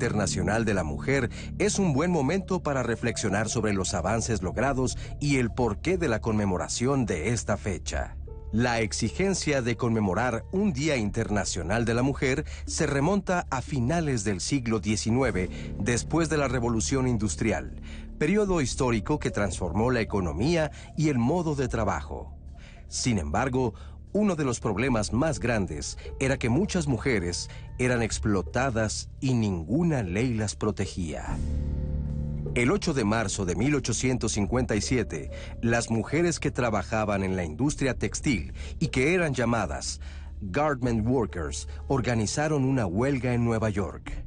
Internacional de la Mujer es un buen momento para reflexionar sobre los avances logrados y el porqué de la conmemoración de esta fecha. La exigencia de conmemorar un Día Internacional de la Mujer se remonta a finales del siglo XIX, después de la Revolución Industrial, periodo histórico que transformó la economía y el modo de trabajo. Sin embargo, uno de los problemas más grandes era que muchas mujeres eran explotadas y ninguna ley las protegía. El 8 de marzo de 1857, las mujeres que trabajaban en la industria textil y que eran llamadas Garment Workers organizaron una huelga en Nueva York.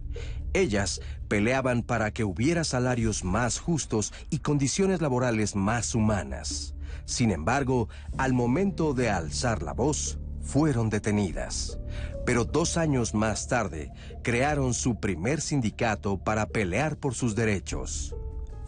Ellas peleaban para que hubiera salarios más justos y condiciones laborales más humanas. Sin embargo, al momento de alzar la voz, fueron detenidas. Pero dos años más tarde, crearon su primer sindicato para pelear por sus derechos.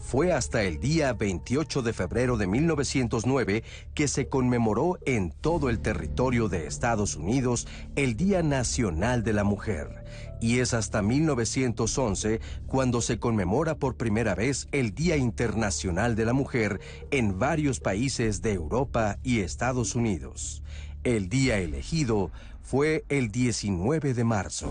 Fue hasta el día 28 de febrero de 1909 que se conmemoró en todo el territorio de Estados Unidos el Día Nacional de la Mujer. Y es hasta 1911 cuando se conmemora por primera vez el Día Internacional de la Mujer en varios países de Europa y Estados Unidos. El día elegido fue el 19 de marzo.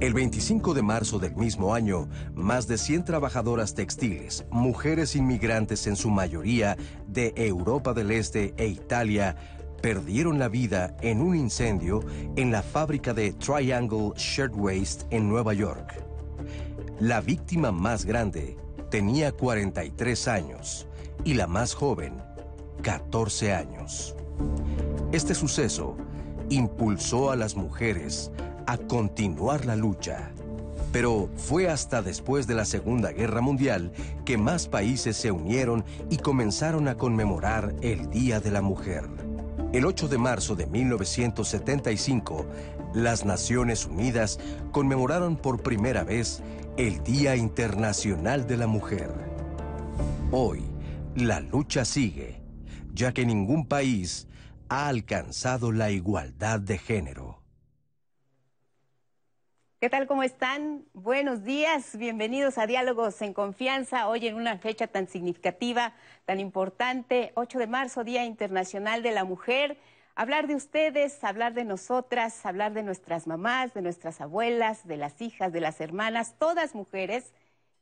El 25 de marzo del mismo año, más de 100 trabajadoras textiles, mujeres inmigrantes en su mayoría de Europa del Este e Italia, perdieron la vida en un incendio en la fábrica de Triangle Shirtwaist en Nueva York. La víctima más grande tenía 43 años y la más joven 14 años. Este suceso impulsó a las mujeres a continuar la lucha. Pero fue hasta después de la Segunda Guerra Mundial que más países se unieron y comenzaron a conmemorar el Día de la Mujer. El 8 de marzo de 1975, las Naciones Unidas conmemoraron por primera vez el Día Internacional de la Mujer. Hoy, la lucha sigue, ya que ningún país ha alcanzado la igualdad de género. ¿Qué tal? ¿Cómo están? Buenos días, bienvenidos a Diálogos en Confianza, hoy en una fecha tan significativa, tan importante, 8 de marzo, Día Internacional de la Mujer. Hablar de ustedes, hablar de nosotras, hablar de nuestras mamás, de nuestras abuelas, de las hijas, de las hermanas, todas mujeres,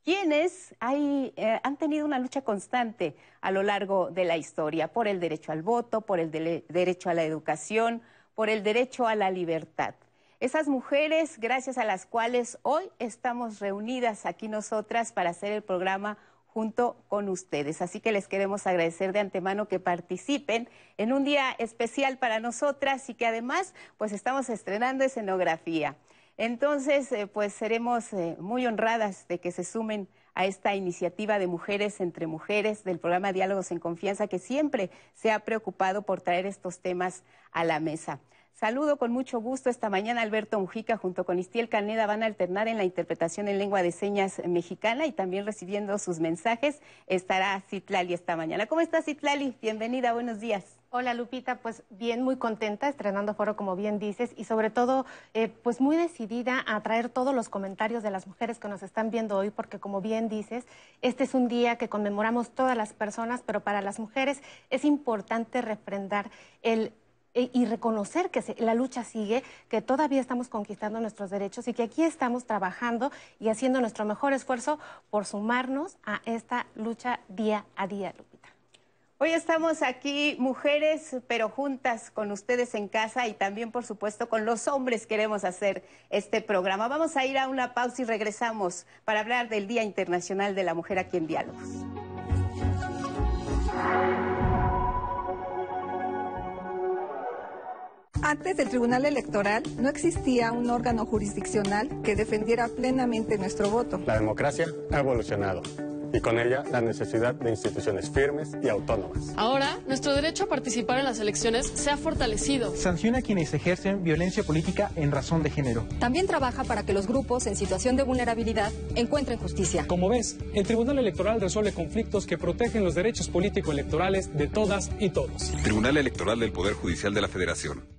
quienes eh, han tenido una lucha constante a lo largo de la historia por el derecho al voto, por el derecho a la educación, por el derecho a la libertad. Esas mujeres, gracias a las cuales hoy estamos reunidas aquí nosotras para hacer el programa junto con ustedes. Así que les queremos agradecer de antemano que participen en un día especial para nosotras y que además pues estamos estrenando escenografía. Entonces, eh, pues seremos eh, muy honradas de que se sumen a esta iniciativa de Mujeres entre Mujeres del programa Diálogos en Confianza que siempre se ha preocupado por traer estos temas a la mesa. Saludo con mucho gusto esta mañana Alberto Mujica junto con Istiel Caneda van a alternar en la interpretación en lengua de señas mexicana y también recibiendo sus mensajes estará Citlali esta mañana. ¿Cómo estás Citlali? Bienvenida, buenos días. Hola Lupita, pues bien, muy contenta, estrenando foro como bien dices y sobre todo eh, pues muy decidida a traer todos los comentarios de las mujeres que nos están viendo hoy porque como bien dices, este es un día que conmemoramos todas las personas, pero para las mujeres es importante refrendar el e, y reconocer que la lucha sigue, que todavía estamos conquistando nuestros derechos y que aquí estamos trabajando y haciendo nuestro mejor esfuerzo por sumarnos a esta lucha día a día, Lupita. Hoy estamos aquí mujeres, pero juntas con ustedes en casa y también, por supuesto, con los hombres queremos hacer este programa. Vamos a ir a una pausa y regresamos para hablar del Día Internacional de la Mujer aquí en Diálogos. Antes del Tribunal Electoral no existía un órgano jurisdiccional que defendiera plenamente nuestro voto. La democracia ha evolucionado y con ella la necesidad de instituciones firmes y autónomas. Ahora, nuestro derecho a participar en las elecciones se ha fortalecido. Sanciona a quienes ejercen violencia política en razón de género. También trabaja para que los grupos en situación de vulnerabilidad encuentren justicia. Como ves, el Tribunal Electoral resuelve conflictos que protegen los derechos político-electorales de todas y todos. Tribunal Electoral del Poder Judicial de la Federación.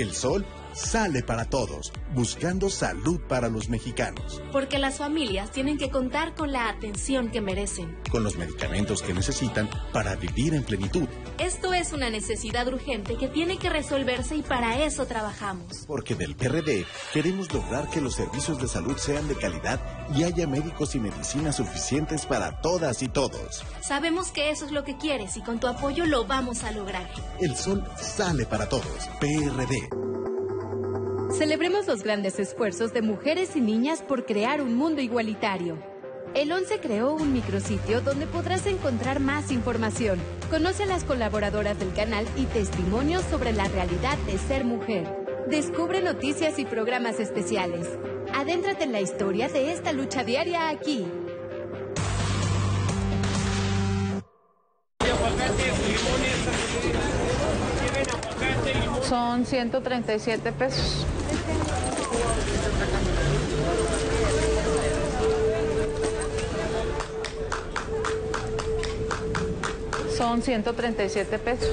El sol sale para todos, buscando salud para los mexicanos. Porque las familias tienen que contar con la atención que merecen. Con los medicamentos que necesitan para vivir en plenitud. Esto es una necesidad urgente que tiene que resolverse y para eso trabajamos. Porque del PRD queremos lograr que los servicios de salud sean de calidad y haya médicos y medicinas suficientes para todas y todos. Sabemos que eso es lo que quieres y con tu apoyo lo vamos a lograr. El sol sale para todos. PRD. Celebremos los grandes esfuerzos de mujeres y niñas por crear un mundo igualitario. El 11 creó un micrositio donde podrás encontrar más información. Conoce a las colaboradoras del canal y testimonios sobre la realidad de ser mujer. Descubre noticias y programas especiales. Adéntrate en la historia de esta lucha diaria aquí. Son 137 pesos. Son 137 pesos.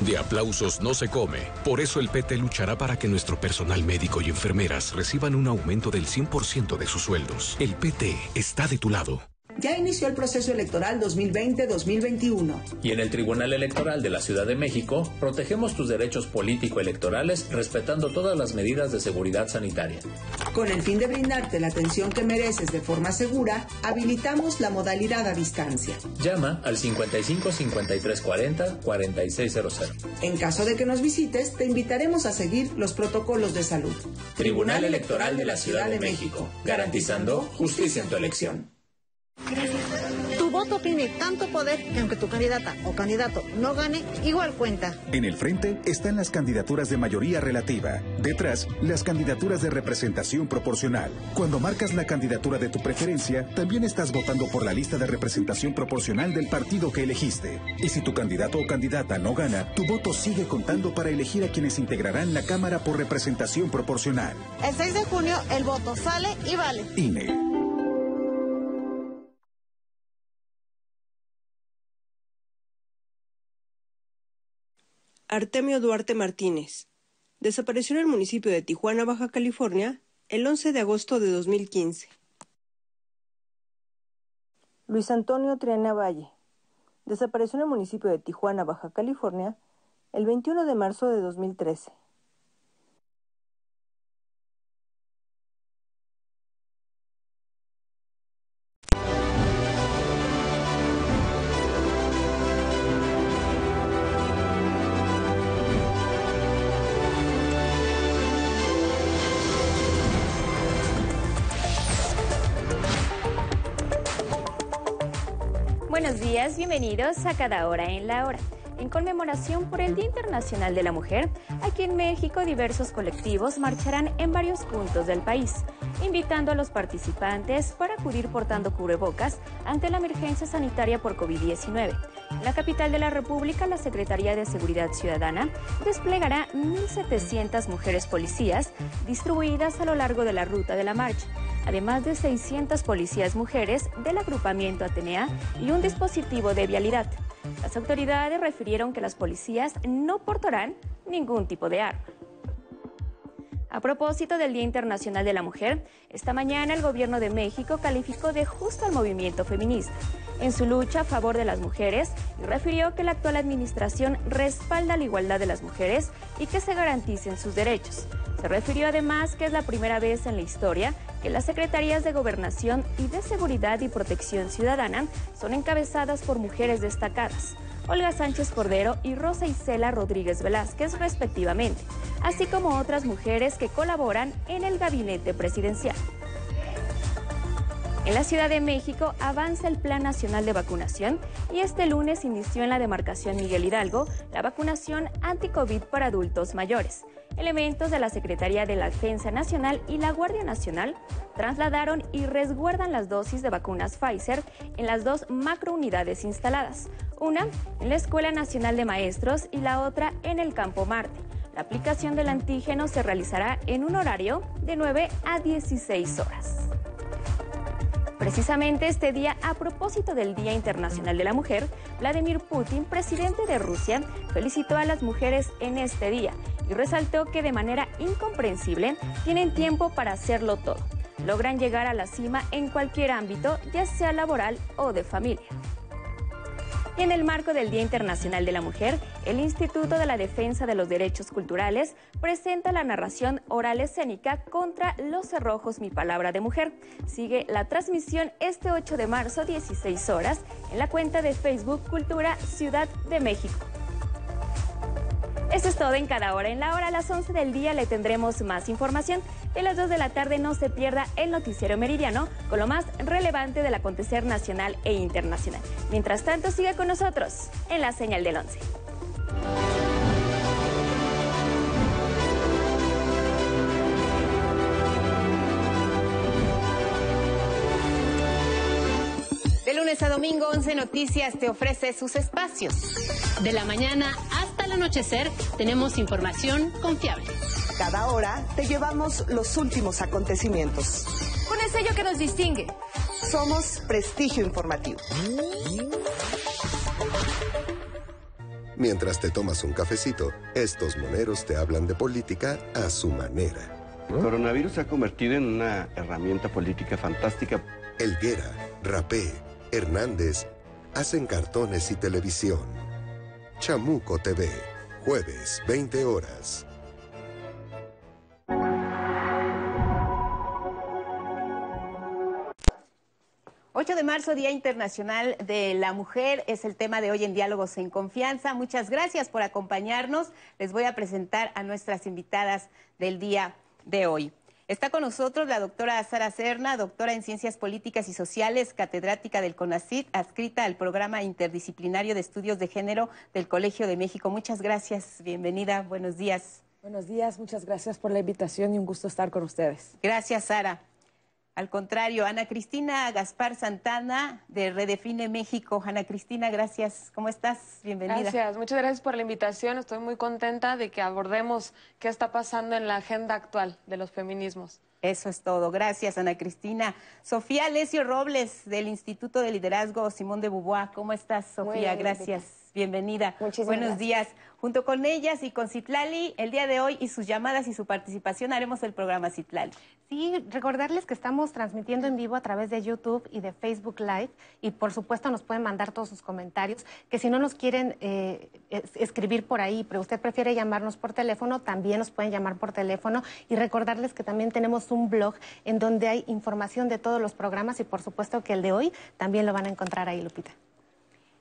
De aplausos no se come. Por eso el PT luchará para que nuestro personal médico y enfermeras reciban un aumento del 100% de sus sueldos. El PT está de tu lado. Ya inició el proceso electoral 2020-2021. Y en el Tribunal Electoral de la Ciudad de México protegemos tus derechos político-electorales respetando todas las medidas de seguridad sanitaria. Con el fin de brindarte la atención que mereces de forma segura, habilitamos la modalidad a distancia. Llama al 55 53 40 4600. En caso de que nos visites, te invitaremos a seguir los protocolos de salud. Tribunal Electoral de la Ciudad de México, garantizando justicia en tu elección. Tu voto tiene tanto poder que aunque tu candidata o candidato no gane, igual cuenta. En el frente están las candidaturas de mayoría relativa. Detrás, las candidaturas de representación proporcional. Cuando marcas la candidatura de tu preferencia, también estás votando por la lista de representación proporcional del partido que elegiste. Y si tu candidato o candidata no gana, tu voto sigue contando para elegir a quienes integrarán la Cámara por representación proporcional. El 6 de junio el voto sale y vale. INE. Artemio Duarte Martínez. Desapareció en el municipio de Tijuana, Baja California, el 11 de agosto de 2015. Luis Antonio Triana Valle. Desapareció en el municipio de Tijuana, Baja California, el 21 de marzo de 2013. Días, bienvenidos a Cada Hora en la Hora. En conmemoración por el Día Internacional de la Mujer, aquí en México diversos colectivos marcharán en varios puntos del país, invitando a los participantes para acudir portando cubrebocas ante la emergencia sanitaria por COVID-19. En la capital de la República, la Secretaría de Seguridad Ciudadana desplegará 1.700 mujeres policías distribuidas a lo largo de la ruta de la marcha además de 600 policías mujeres del agrupamiento Atenea y un dispositivo de vialidad. Las autoridades refirieron que las policías no portarán ningún tipo de arma. A propósito del Día Internacional de la Mujer, esta mañana el gobierno de México calificó de justo al movimiento feminista en su lucha a favor de las mujeres y refirió que la actual administración respalda la igualdad de las mujeres y que se garanticen sus derechos. Se refirió además que es la primera vez en la historia que las Secretarías de Gobernación y de Seguridad y Protección Ciudadana son encabezadas por mujeres destacadas, Olga Sánchez Cordero y Rosa Isela Rodríguez Velázquez respectivamente, así como otras mujeres que colaboran en el gabinete presidencial. En la Ciudad de México avanza el Plan Nacional de Vacunación y este lunes inició en la demarcación Miguel Hidalgo la vacunación anti-COVID para adultos mayores. Elementos de la Secretaría de la Defensa Nacional y la Guardia Nacional trasladaron y resguardan las dosis de vacunas Pfizer en las dos macrounidades instaladas, una en la Escuela Nacional de Maestros y la otra en el Campo Marte. La aplicación del antígeno se realizará en un horario de 9 a 16 horas. Precisamente este día, a propósito del Día Internacional de la Mujer, Vladimir Putin, presidente de Rusia, felicitó a las mujeres en este día y resaltó que de manera incomprensible tienen tiempo para hacerlo todo. Logran llegar a la cima en cualquier ámbito, ya sea laboral o de familia. En el marco del Día Internacional de la Mujer, el Instituto de la Defensa de los Derechos Culturales presenta la narración oral escénica contra los cerrojos Mi Palabra de Mujer. Sigue la transmisión este 8 de marzo, 16 horas, en la cuenta de Facebook Cultura Ciudad de México. Esto es todo en cada hora. En la hora a las 11 del día le tendremos más información. A las 2 de la tarde no se pierda el noticiero meridiano con lo más relevante del acontecer nacional e internacional. Mientras tanto, sigue con nosotros en la señal del 11. De lunes a domingo, 11 Noticias te ofrece sus espacios. De la mañana hasta el anochecer tenemos información confiable. Cada hora te llevamos los últimos acontecimientos. Con el sello que nos distingue. Somos Prestigio Informativo. Mientras te tomas un cafecito, estos moneros te hablan de política a su manera. El coronavirus se ha convertido en una herramienta política fantástica. Elguera, Rapé, Hernández hacen cartones y televisión. Chamuco TV, jueves, 20 horas. ...8 de marzo, Día Internacional de la Mujer, es el tema de hoy en Diálogos en Confianza. Muchas gracias por acompañarnos. Les voy a presentar a nuestras invitadas del día de hoy. Está con nosotros la doctora Sara Serna, doctora en Ciencias Políticas y Sociales, catedrática del CONACIT, adscrita al Programa Interdisciplinario de Estudios de Género del Colegio de México. Muchas gracias, bienvenida, buenos días. Buenos días, muchas gracias por la invitación y un gusto estar con ustedes. Gracias, Sara. Al contrario, Ana Cristina Gaspar Santana de Redefine México. Ana Cristina, gracias. ¿Cómo estás? Bienvenida. Gracias, muchas gracias por la invitación. Estoy muy contenta de que abordemos qué está pasando en la agenda actual de los feminismos. Eso es todo. Gracias, Ana Cristina. Sofía Alessio Robles, del Instituto de Liderazgo Simón de Beauvoir. ¿Cómo estás, Sofía? Gracias. Bienvenida. Muchísimas Buenos gracias. días. Junto con ellas y con Citlali, el día de hoy y sus llamadas y su participación haremos el programa Citlali. Sí, recordarles que estamos transmitiendo en vivo a través de YouTube y de Facebook Live y por supuesto nos pueden mandar todos sus comentarios, que si no nos quieren eh, es- escribir por ahí, pero usted prefiere llamarnos por teléfono, también nos pueden llamar por teléfono y recordarles que también tenemos un blog en donde hay información de todos los programas y por supuesto que el de hoy también lo van a encontrar ahí, Lupita.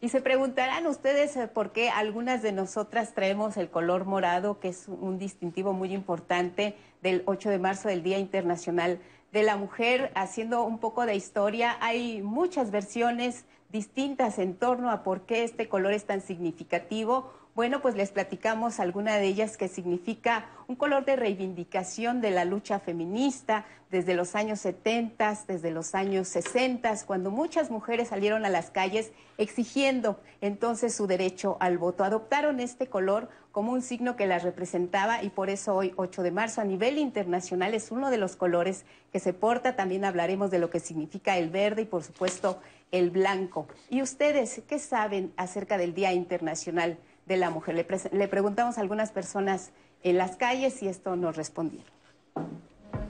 Y se preguntarán ustedes eh, por qué algunas de nosotras traemos el color morado, que es un distintivo muy importante del 8 de marzo del Día Internacional de la Mujer. Haciendo un poco de historia, hay muchas versiones distintas en torno a por qué este color es tan significativo. Bueno, pues les platicamos alguna de ellas que significa un color de reivindicación de la lucha feminista desde los años 70, desde los años 60, cuando muchas mujeres salieron a las calles exigiendo entonces su derecho al voto. Adoptaron este color como un signo que las representaba y por eso hoy, 8 de marzo, a nivel internacional es uno de los colores que se porta. También hablaremos de lo que significa el verde y por supuesto el blanco. ¿Y ustedes qué saben acerca del Día Internacional de la Mujer? Le, preguntamos a algunas personas en las calles y esto nos respondieron.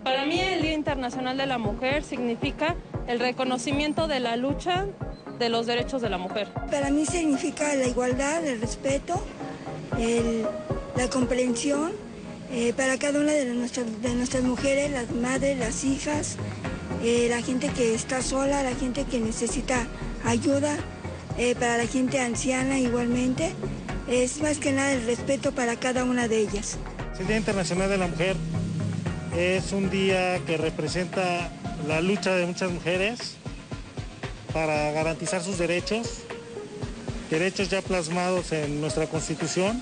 Para mí el Día Internacional de la Mujer significa el reconocimiento de la lucha de los derechos de la mujer. Para mí significa la igualdad, el respeto, el- la comprensión eh, para cada una de nuestras, de nuestras mujeres, las madres, las hijas, eh, la gente que está sola, la gente que necesita ayuda, eh, para la gente anciana igualmente. Es más que nada el respeto para cada una de ellas. El Día Internacional de la Mujer es un día que representa la lucha de muchas mujeres para garantizar sus derechos, derechos ya plasmados en nuestra Constitución.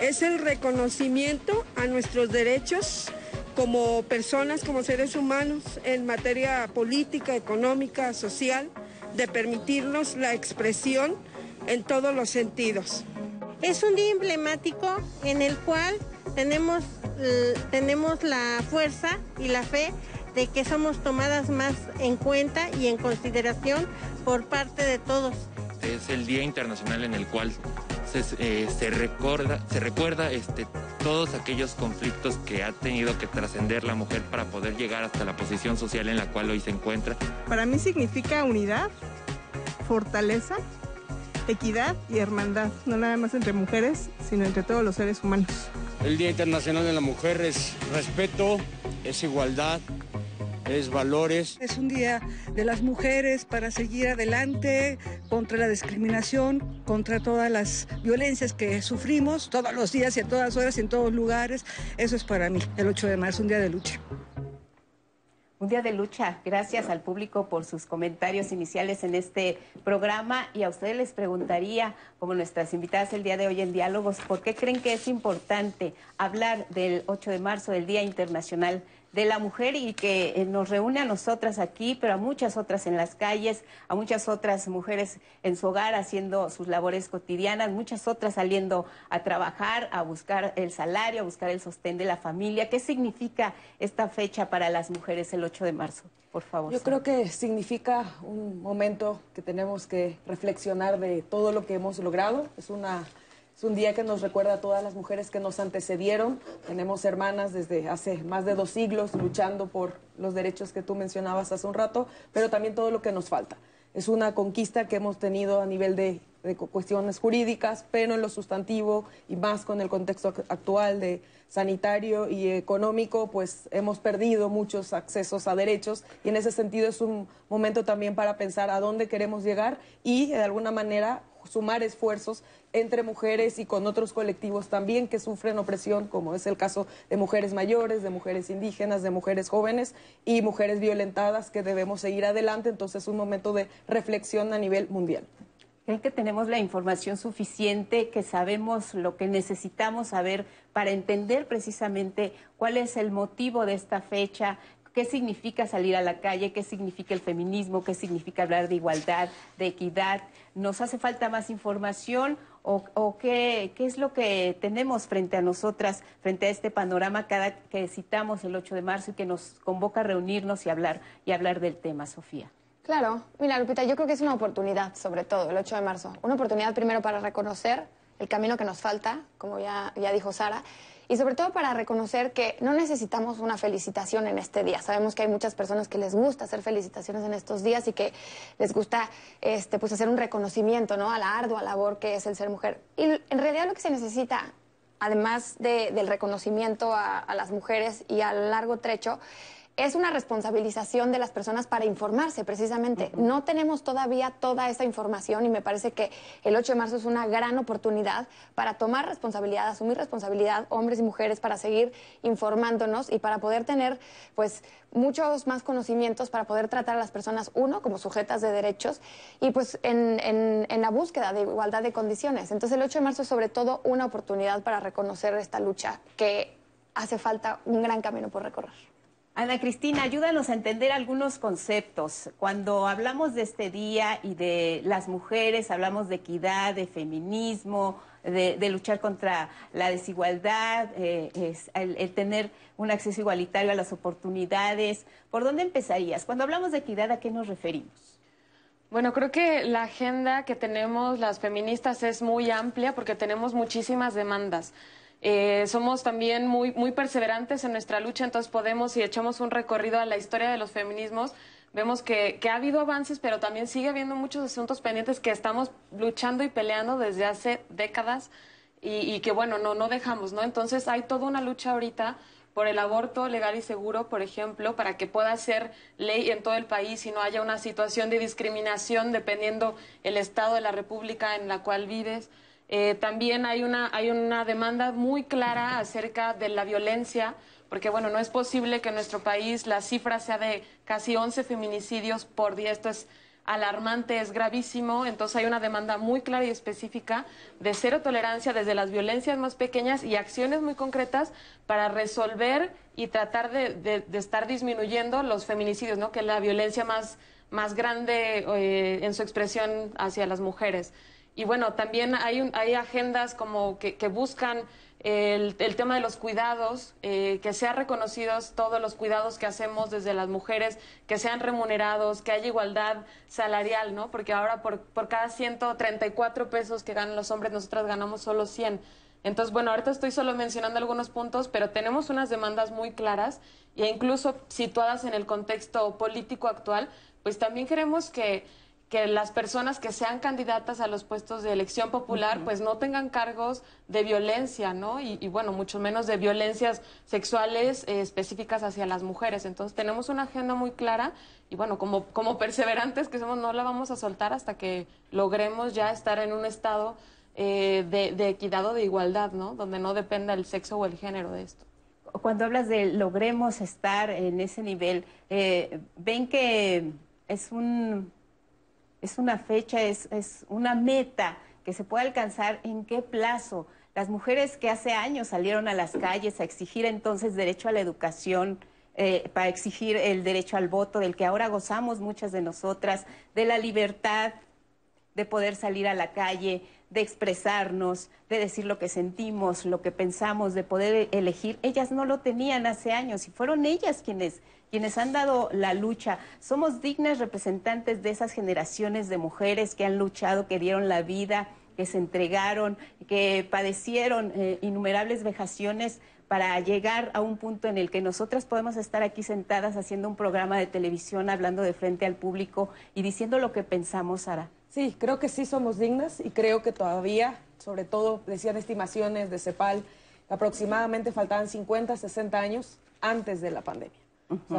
Es el reconocimiento a nuestros derechos como personas, como seres humanos, en materia política, económica, social, de permitirnos la expresión en todos los sentidos. Es un día emblemático en el cual tenemos, eh, tenemos la fuerza y la fe de que somos tomadas más en cuenta y en consideración por parte de todos. Es el Día Internacional en el cual se, eh, se recuerda, se recuerda este, todos aquellos conflictos que ha tenido que trascender la mujer para poder llegar hasta la posición social en la cual hoy se encuentra. Para mí significa unidad, fortaleza, equidad y hermandad, no nada más entre mujeres, sino entre todos los seres humanos. El Día Internacional de la Mujer es respeto, es igualdad, es valores. Es un día de las mujeres para seguir adelante contra la discriminación, contra todas las violencias que sufrimos todos los días y a todas horas y en todos lugares. Eso es para mí, el 8 de marzo, un día de lucha. Un día de lucha. Gracias al público por sus comentarios iniciales en este programa y a ustedes les preguntaría, como nuestras invitadas el día de hoy en Diálogos, ¿por qué creen que es importante hablar del 8 de marzo, del Día Internacional de la mujer y que eh, nos reúne a nosotras aquí, pero a muchas otras en las calles, a muchas otras mujeres en su hogar haciendo sus labores cotidianas, muchas otras saliendo a trabajar, a buscar el salario, a buscar el sostén de la familia. ¿Qué significa esta fecha para las mujeres el 8 de marzo? Por favor. Yo creo que significa un momento que tenemos que reflexionar de todo lo que hemos logrado. Es una es un día que nos recuerda a todas las mujeres que nos antecedieron. Tenemos hermanas desde hace más de dos siglos luchando por los derechos que tú mencionabas hace un rato, pero también todo lo que nos falta. Es una conquista que hemos tenido a nivel de, cuestiones jurídicas, pero en lo sustantivo y más con el contexto actual de sanitario y económico, pues hemos perdido muchos accesos a derechos y en ese sentido es un momento también para pensar a dónde queremos llegar y de alguna manera sumar esfuerzos entre mujeres y con otros colectivos también que sufren opresión, como es el caso de mujeres mayores, de mujeres indígenas, de mujeres jóvenes y mujeres violentadas que debemos seguir adelante. Entonces es un momento de reflexión a nivel mundial. ¿Creen que tenemos la información suficiente, que sabemos lo que necesitamos saber para entender precisamente cuál es el motivo de esta fecha, qué significa salir a la calle, qué significa el feminismo, qué significa hablar de igualdad, de equidad. ¿Nos hace falta más información o, qué, es lo que tenemos frente a nosotras, frente a este panorama cada que citamos el 8 de marzo y que nos convoca a reunirnos y hablar, y hablar del tema, Sofía? Claro, mira Lupita, yo creo que es una oportunidad, sobre todo, el 8 de marzo. Una oportunidad primero para reconocer el camino que nos falta, como ya, ya dijo Sara, y sobre todo para reconocer que no necesitamos una felicitación en este día. Sabemos que hay muchas personas que les gusta hacer felicitaciones en estos días y que les gusta este, pues hacer un reconocimiento ¿no? a la ardua labor que es el ser mujer. Y en realidad lo que se necesita, además del reconocimiento a, a las mujeres y a largo trecho, es una responsabilización de las personas para informarse precisamente. No tenemos todavía toda esa información y me parece que el 8 de marzo es una gran oportunidad para tomar responsabilidad, asumir responsabilidad, hombres y mujeres, para seguir informándonos y para poder tener pues muchos más conocimientos para poder tratar a las personas, uno, como sujetas de derechos y pues en, en la búsqueda de igualdad de condiciones. Entonces el 8 de marzo es sobre todo una oportunidad para reconocer esta lucha que hace falta un gran camino por recorrer. Ana Cristina, ayúdanos a entender algunos conceptos. Cuando hablamos de este día y de las mujeres, hablamos de equidad, de feminismo, de, luchar contra la desigualdad, eh, el, tener un acceso igualitario a las oportunidades. ¿Por dónde empezarías? Cuando hablamos de equidad, ¿a qué nos referimos? Bueno, creo que la agenda que tenemos las feministas es muy amplia porque tenemos muchísimas demandas. Eh, somos también muy, muy perseverantes en nuestra lucha, entonces podemos, si echamos un recorrido a la historia de los feminismos, vemos que, ha habido avances, pero también sigue habiendo muchos asuntos pendientes que estamos luchando y peleando desde hace décadas y, que, bueno, no, no dejamos, ¿no? Entonces hay toda una lucha ahorita por el aborto legal y seguro, por ejemplo, para que pueda ser ley en todo el país y no haya una situación de discriminación dependiendo el estado de la república en la cual vives. Eh, también hay una, hay una demanda muy clara acerca de la violencia, porque bueno, no es posible que en nuestro país la cifra sea de casi 11 feminicidios por día. Esto es alarmante, es gravísimo, entonces hay una demanda muy clara y específica de cero tolerancia desde las violencias más pequeñas y acciones muy concretas para resolver y tratar de, estar disminuyendo los feminicidios, ¿no? que es la violencia más, más grande eh, en su expresión hacia las mujeres. Y bueno, también hay, hay agendas como que, buscan el, tema de los cuidados, eh, que sean reconocidos todos los cuidados que hacemos desde las mujeres, que sean remunerados, que haya igualdad salarial, ¿no? Porque ahora por, por cada 134 pesos que ganan los hombres, nosotras ganamos solo 100. Entonces, bueno, ahorita estoy solo mencionando algunos puntos, pero tenemos unas demandas muy claras e incluso situadas en el contexto político actual, pues también queremos que que las personas que sean candidatas a los puestos de elección popular pues no tengan cargos de violencia, ¿no? Y, bueno, mucho menos de violencias sexuales eh, específicas hacia las mujeres. Entonces tenemos una agenda muy clara y bueno, como, como perseverantes que somos, no la vamos a soltar hasta que logremos ya estar en un estado eh, de, equidad o de igualdad, ¿no? Donde no dependa el sexo o el género de esto cuando hablas de logremos estar en ese nivel, eh, ven que es un es una fecha, es, una meta que se puede alcanzar en qué plazo. Las mujeres que hace años salieron a las calles a exigir entonces derecho a la educación, eh, para exigir el derecho al voto, del que ahora gozamos muchas de nosotras, de la libertad de poder salir a la calle, de expresarnos, de decir lo que sentimos, lo que pensamos, de poder elegir. Ellas no lo tenían hace años y fueron ellas quienes quienes han dado la lucha. Somos dignas representantes de esas generaciones de mujeres que han luchado, que dieron la vida, que se entregaron, que padecieron eh, innumerables vejaciones para llegar a un punto en el que nosotras podemos estar aquí sentadas haciendo un programa de televisión, hablando de frente al público y diciendo lo que pensamos, Sara. Sí, creo que sí somos dignas y creo que todavía, sobre todo, decían estimaciones de CEPAL, aproximadamente faltaban 50, 60 años antes de la pandemia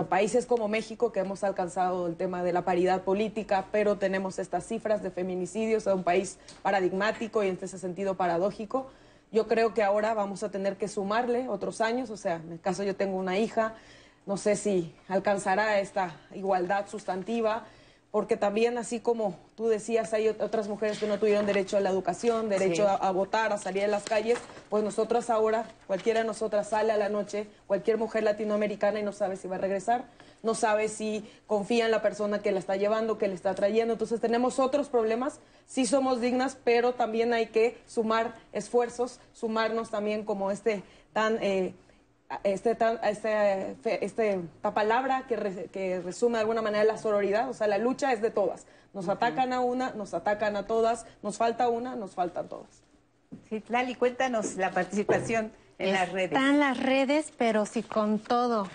países como México, que hemos alcanzado el tema de la paridad política, pero tenemos estas cifras de feminicidios, es un país paradigmático y en ese sentido paradójico. Yo creo que ahora vamos a tener que sumarle otros años, o sea, en el caso yo tengo una hija, no sé si alcanzará esta igualdad sustantiva, porque también así como tú decías, hay otras mujeres que no tuvieron derecho a la educación, derecho a, votar, a salir a las calles, pues nosotras ahora, cualquiera de nosotras sale a la noche, cualquier mujer latinoamericana y no sabe si va a regresar, no sabe si confía en la persona que la está llevando, que le está trayendo, entonces tenemos otros problemas, sí somos dignas, pero también hay que sumar esfuerzos, sumarnos también como este tan... Eh, este, este, este, esta palabra que, que, resume de alguna manera la sororidad, o sea, la lucha es de todas. Nos atacan a una, nos atacan a todas, nos falta una, nos faltan todas. Sí, Lali, cuéntanos la participación en las redes. Están las redes, pero sí con todo.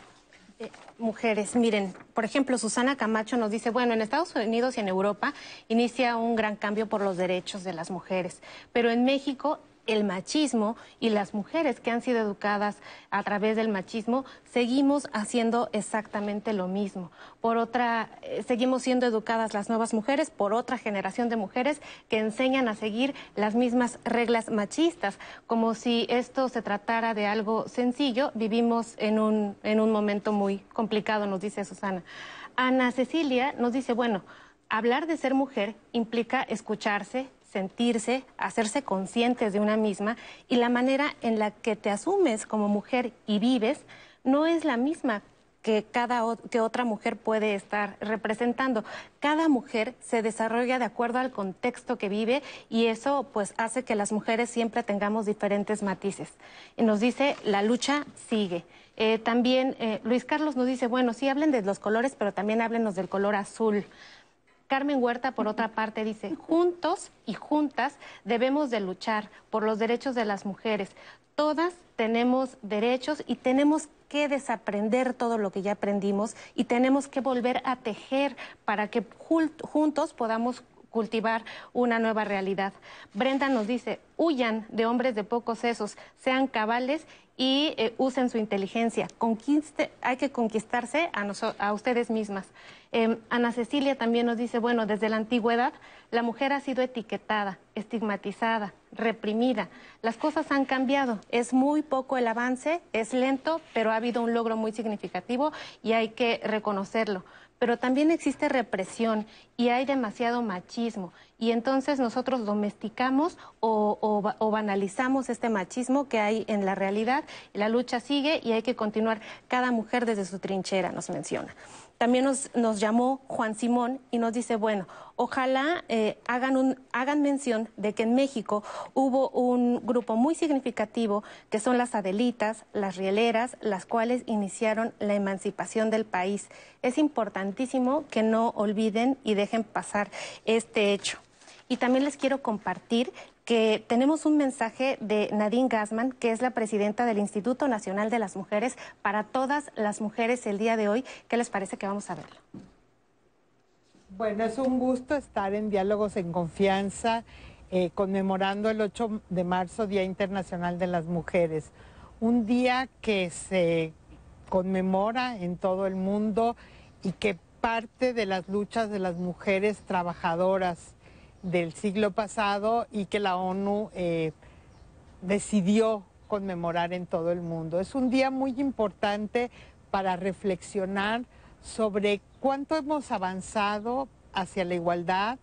Eh, mujeres, miren, por ejemplo, Susana Camacho nos dice, bueno, en Estados Unidos y en Europa inicia un gran cambio por los derechos de las mujeres, pero en México el machismo y las mujeres que han sido educadas a través del machismo, seguimos haciendo exactamente lo mismo. Por otra, eh, seguimos siendo educadas las nuevas mujeres por otra generación de mujeres que enseñan a seguir las mismas reglas machistas, como si esto se tratara de algo sencillo. Vivimos en un, en un momento muy complicado, nos dice Susana. Ana Cecilia nos dice, bueno, hablar de ser mujer implica escucharse, sentirse, hacerse conscientes de una misma y la manera en la que te asumes como mujer y vives no es la misma que cada que otra mujer puede estar representando. Cada mujer se desarrolla de acuerdo al contexto que vive y eso pues hace que las mujeres siempre tengamos diferentes matices. Y nos dice, la lucha sigue. Eh, también eh, Luis Carlos nos dice, bueno, sí hablen de los colores, pero también háblenos del color azul. Carmen Huerta, por otra parte, dice, juntos y juntas debemos de luchar por los derechos de las mujeres. Todas tenemos derechos y tenemos que desaprender todo lo que ya aprendimos y tenemos que volver a tejer para que juntos podamos cultivar una nueva realidad. Brenda nos dice, huyan de hombres de pocos sesos, sean cabales y eh, usen su inteligencia. Conquiste, hay que conquistarse a, a ustedes mismas. Em, Ana Cecilia también nos dice, bueno, desde la antigüedad la mujer ha sido etiquetada, estigmatizada, reprimida. Las cosas han cambiado. Es muy poco el avance, es lento, pero ha habido un logro muy significativo y hay que reconocerlo pero también existe represión y hay demasiado machismo. Y entonces nosotros domesticamos o, banalizamos este machismo que hay en la realidad. La lucha sigue y hay que continuar cada mujer desde su trinchera, nos menciona. También nos, nos llamó Juan Simón y nos dice, bueno, ojalá eh, hagan, un, hagan mención de que en México hubo un grupo muy significativo que son las Adelitas, las Rieleras, las cuales iniciaron la emancipación del país. Es importantísimo que no olviden y dejen pasar este hecho. Y también les quiero compartir que tenemos un mensaje de Nadine Gassman, que es la presidenta del Instituto Nacional de las Mujeres, para todas las mujeres el día de hoy. ¿Qué les parece que vamos a verlo? Bueno, es un gusto estar en Diálogos en Confianza, eh, conmemorando el 8 de marzo, Día Internacional de las Mujeres. Un día que se conmemora en todo el mundo y que parte de las luchas de las mujeres trabajadoras del siglo pasado y que la ONU eh, decidió conmemorar en todo el mundo. Es un día muy importante para reflexionar sobre cuánto hemos avanzado hacia la igualdad,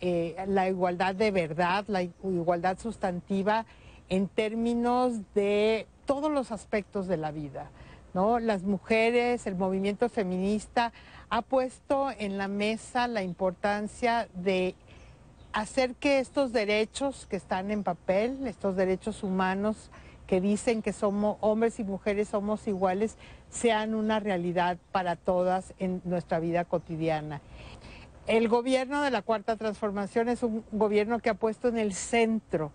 eh, la igualdad de verdad, la igualdad sustantiva en términos de todos los aspectos de la vida. ¿no? Las mujeres, el movimiento feminista ha puesto en la mesa la importancia de hacer que estos derechos que están en papel, estos derechos humanos que dicen que somos hombres y mujeres somos iguales, sean una realidad para todas en nuestra vida cotidiana. El gobierno de la Cuarta Transformación es un gobierno que ha puesto en el centro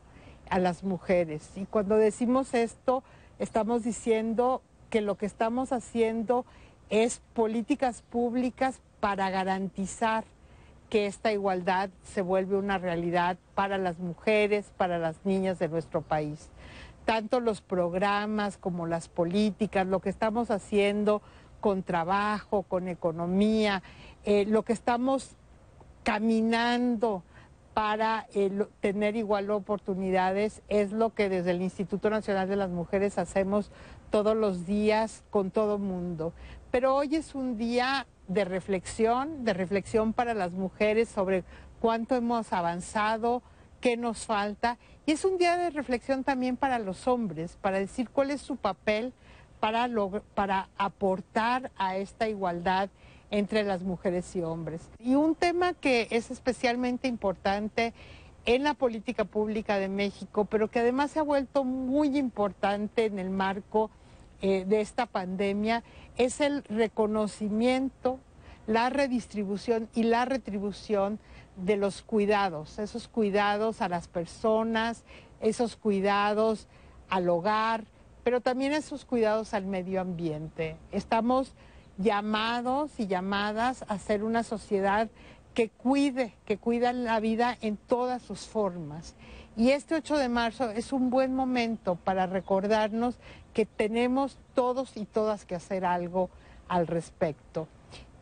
a las mujeres. Y cuando decimos esto, estamos diciendo que lo que estamos haciendo es políticas públicas para garantizar que esta igualdad se vuelve una realidad para las mujeres, para las niñas de nuestro país. Tanto los programas como las políticas, lo que estamos haciendo con trabajo, con economía, eh, lo que estamos caminando para eh, tener igual oportunidades es lo que desde el Instituto Nacional de las Mujeres hacemos todos los días con todo mundo. Pero hoy es un día de reflexión, de reflexión para las mujeres sobre cuánto hemos avanzado, qué nos falta. Y es un día de reflexión también para los hombres, para decir cuál es su papel para, para aportar a esta igualdad entre las mujeres y hombres. Y un tema que es especialmente importante en la política pública de México, pero que además se ha vuelto muy importante en el marco eh, de esta pandemia es el reconocimiento, la redistribución y la retribución de los cuidados, esos cuidados a las personas, esos cuidados al hogar, pero también esos cuidados al medio ambiente. Estamos llamados y llamadas a ser una sociedad que cuide, que cuida la vida en todas sus formas. Y este 8 de marzo es un buen momento para recordarnos que tenemos todos y todas que hacer algo al respecto.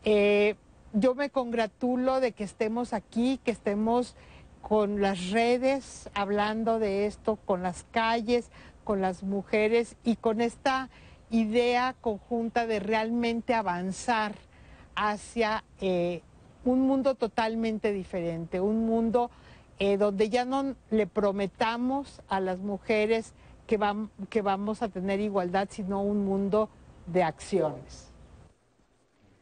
Eh, yo me congratulo de que estemos aquí, que estemos con las redes hablando de esto, con las calles, con las mujeres y con esta idea conjunta de realmente avanzar hacia eh, un mundo totalmente diferente, un mundo eh, donde ya no le prometamos a las mujeres que, vamos a tener igualdad, sino un mundo de acciones.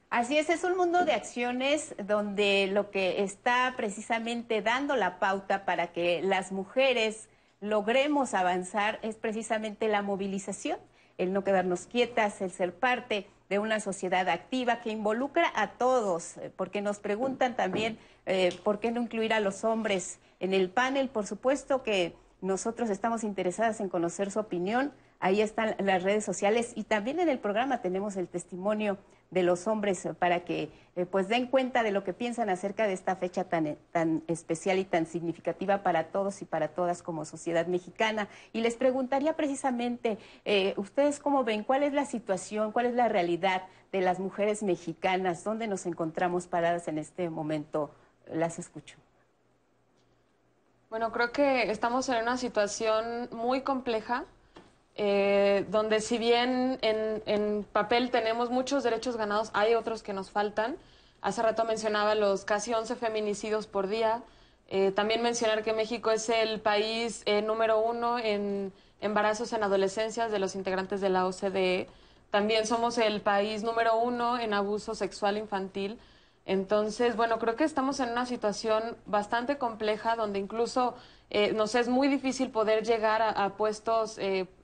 Así es, es un mundo de acciones donde lo que está precisamente dando la pauta para que las mujeres logremos avanzar es precisamente la movilización, el no quedarnos quietas, el ser parte de una sociedad activa que involucra a todos, porque nos preguntan también eh, por qué no incluir a los hombres en el panel. Por supuesto que nosotros estamos interesadas en conocer su opinión. Ahí están las redes sociales y también en el programa tenemos el testimonio de los hombres para que eh, pues den cuenta de lo que piensan acerca de esta fecha tan, eh, tan especial y tan significativa para todos y para todas como sociedad mexicana. Y les preguntaría precisamente, eh, ¿ustedes cómo ven? ¿Cuál es la situación? ¿Cuál es la realidad de las mujeres mexicanas? ¿Dónde nos encontramos paradas en este momento? Las escucho. Bueno, creo que estamos en una situación muy compleja eh, donde si bien en, papel tenemos muchos derechos ganados, hay otros que nos faltan. Hace rato mencionaba los casi 11 feminicidios por día. Eh, también mencionar que México es el país eh, número uno en embarazos en adolescencias de los integrantes de la OCDE. También somos el país número uno en abuso sexual infantil. Entonces, bueno, creo que estamos en una situación bastante compleja donde incluso nos es muy difícil poder llegar a, puestos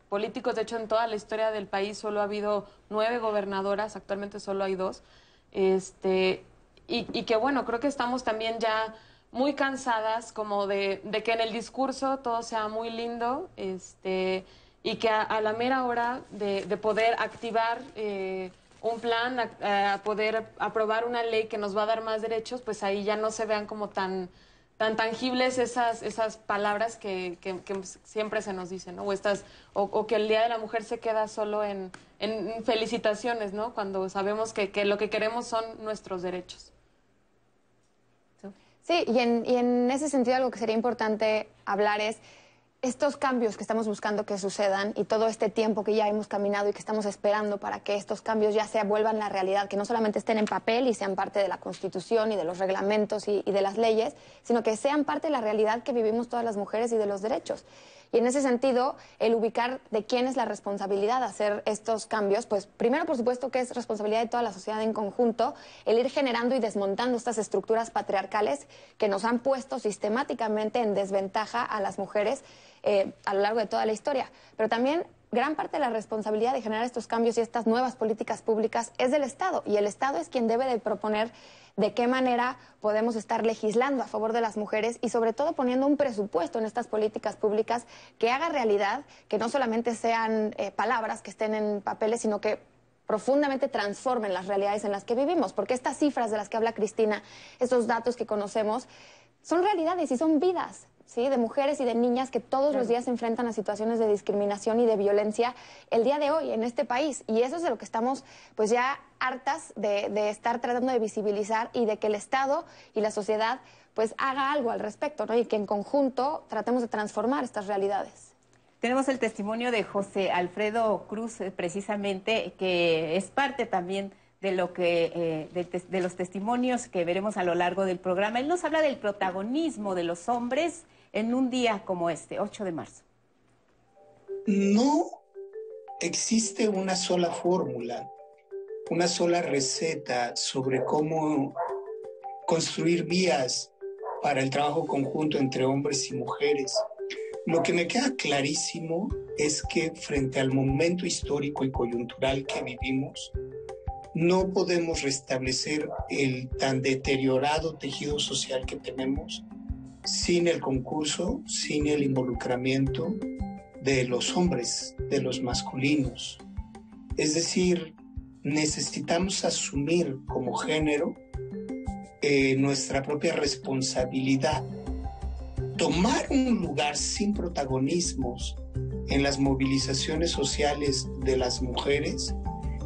políticos. De hecho, en toda la historia del país solo ha habido nueve gobernadoras, actualmente solo hay dos. Este, y, que bueno, creo que estamos también ya muy cansadas como de, que en el discurso todo sea muy lindo este, y que a, la mera hora de, poder activar eh, un plan, a, poder aprobar una ley que nos va a dar más derechos, pues ahí ya no se vean como tan tan tangibles esas, esas palabras que, que, siempre se nos dicen. O, estas, o, que el Día de la Mujer se queda solo en, en felicitaciones, ¿no? Cuando sabemos que, que, lo que queremos son nuestros derechos. Sí, y en, y en ese sentido algo que sería importante hablar es estos cambios que estamos buscando que sucedan y todo este tiempo que ya hemos caminado y que estamos esperando para que estos cambios ya se vuelvan la realidad, que no solamente estén en papel y sean parte de la Constitución y de los reglamentos y, y de las leyes, sino que sean parte de la realidad que vivimos todas las mujeres y de los derechos. Y en ese sentido, el ubicar de quién es la responsabilidad de hacer estos cambios, pues primero, por supuesto, que es responsabilidad de toda la sociedad en conjunto, el ir generando y desmontando estas estructuras patriarcales que nos han puesto sistemáticamente en desventaja a las mujeres eh, a lo largo de toda la historia. Pero también gran parte de la responsabilidad de generar estos cambios y estas nuevas políticas públicas es del Estado y el Estado es quien debe de proponer de qué manera podemos estar legislando a favor de las mujeres y sobre todo poniendo un presupuesto en estas políticas públicas que haga realidad, que no solamente sean eh, palabras que estén en papeles, sino que profundamente transformen las realidades en las que vivimos, porque estas cifras de las que habla Cristina, estos datos que conocemos, son realidades y son vidas. ¿Sí? de mujeres y de niñas que todos los días se enfrentan a situaciones de discriminación y de violencia el día de hoy en este país. Y eso es de lo que estamos pues ya hartas de, de estar tratando de visibilizar y de que el Estado y la sociedad pues haga algo al respecto, ¿no? Y que en conjunto tratemos de transformar estas realidades. Tenemos el testimonio de José Alfredo Cruz, eh, precisamente, que es parte también de lo que eh, de, los testimonios que veremos a lo largo del programa. Él nos habla del protagonismo de los hombres en un día como este, 8 de marzo. No existe una sola fórmula, una sola receta sobre cómo construir vías para el trabajo conjunto entre hombres y mujeres. Lo que me queda clarísimo es que frente al momento histórico y coyuntural que vivimos, no podemos restablecer el tan deteriorado tejido social que tenemos sin el concurso, sin el involucramiento de los hombres, de los masculinos. Es decir, necesitamos asumir como género eh, nuestra propia responsabilidad, tomar un lugar sin protagonismos en las movilizaciones sociales de las mujeres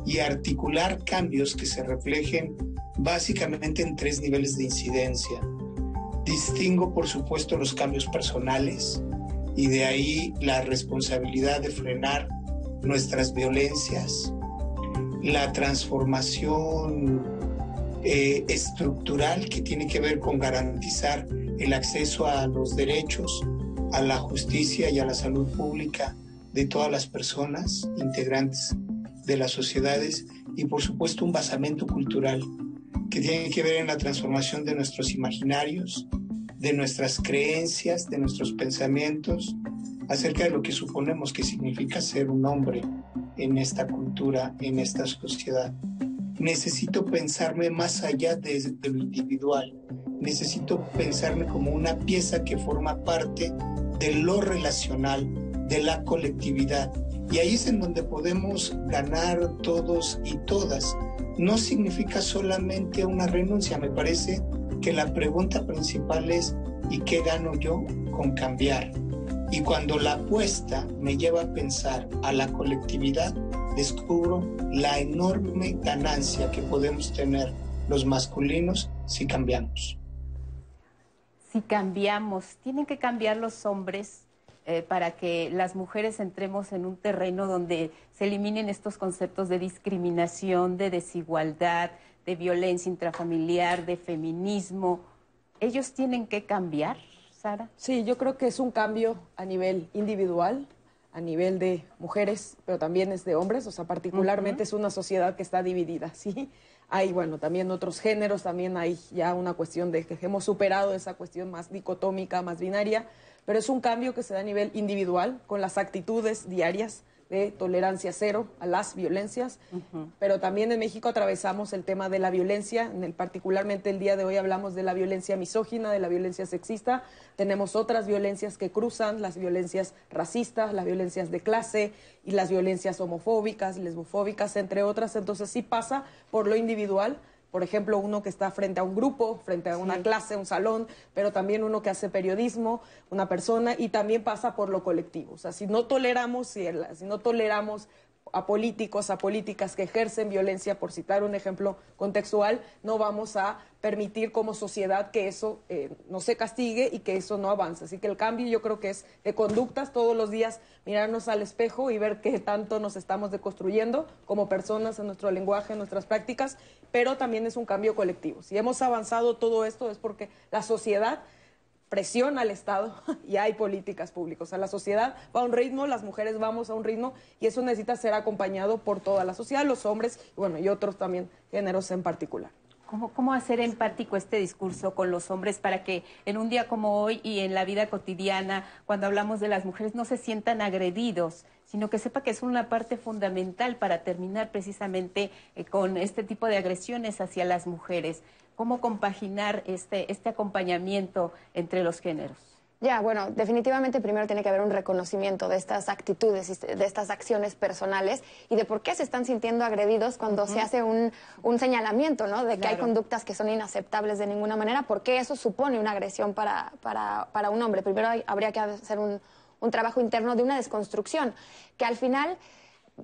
y articular cambios que se reflejen básicamente en tres niveles de incidencia. Distingo, por supuesto, los cambios personales y de ahí la responsabilidad de frenar nuestras violencias, la transformación eh, estructural que tiene que ver con garantizar el acceso a los derechos, a la justicia y a la salud pública de todas las personas integrantes de las sociedades y por supuesto un basamento cultural que tiene que ver en la transformación de nuestros imaginarios, de nuestras creencias, de nuestros pensamientos acerca de lo que suponemos que significa ser un hombre en esta cultura, en esta sociedad. Necesito pensarme más allá de, de lo individual, necesito pensarme como una pieza que forma parte de lo relacional de la colectividad. Y ahí es en donde podemos ganar todos y todas. No significa solamente una renuncia, me parece que la pregunta principal es ¿y qué gano yo con cambiar? Y cuando la apuesta me lleva a pensar a la colectividad, descubro la enorme ganancia que podemos tener los masculinos si cambiamos. Si cambiamos, tienen que cambiar los hombres eh, para que las mujeres entremos en un terreno donde se eliminen estos conceptos de discriminación, de desigualdad, de violencia intrafamiliar, de feminismo. ¿Ellos tienen que cambiar, Sara? Sí, yo creo que es un cambio a nivel individual, a nivel de mujeres, pero también es de hombres, o sea, particularmente es una sociedad que está dividida, ¿sí? Hay, bueno, también otros géneros, también hay ya una cuestión de que hemos superado esa cuestión más dicotómica, más binaria, pero es un cambio que se da a nivel individual, con las actitudes diarias de tolerancia cero a las violencias, pero también en México atravesamos el tema de la violencia, en el, particularmente el día de hoy hablamos de la violencia misógina, de la violencia sexista, tenemos otras violencias que cruzan, las violencias racistas, las violencias de clase y las violencias homofóbicas, lesbofóbicas, entre otras, entonces sí pasa por lo individual, por ejemplo, uno que está frente a un grupo, frente a una clase, un salón, pero también uno que hace periodismo, una persona, y también pasa por lo colectivo. O sea, si no toleramos, si, si no toleramos a políticos, a políticas que ejercen violencia, por citar un ejemplo contextual, no vamos a permitir como sociedad que eso eh, no se castigue y que eso no avance. Así que el cambio yo creo que es de conductas todos los días, mirarnos al espejo y ver qué tanto nos estamos deconstruyendo como personas en nuestro lenguaje, en nuestras prácticas, pero también es un cambio colectivo. Si hemos avanzado todo esto es porque la sociedad presión al Estado y hay políticas públicas. O sea, la sociedad va a un ritmo, las mujeres vamos a un ritmo y eso necesita ser acompañado por toda la sociedad, los hombres y bueno, y otros también géneros en particular. ¿Cómo, ¿Cómo hacer empático este discurso con los hombres para que en un día como hoy y en la vida cotidiana, cuando hablamos de las mujeres, no se sientan agredidos, sino que sepa que es una parte fundamental para terminar precisamente eh, con este tipo de agresiones hacia las mujeres? Cómo compaginar este, este acompañamiento entre los géneros. Ya, bueno, definitivamente primero tiene que haber un reconocimiento de estas actitudes, de estas acciones personales y de por qué se están sintiendo agredidos cuando se hace un, señalamiento, ¿no? De que hay conductas que son inaceptables de ninguna manera, porque eso supone una agresión para, para, para un hombre. Primero habría que hacer un, un trabajo interno de una desconstrucción, que al final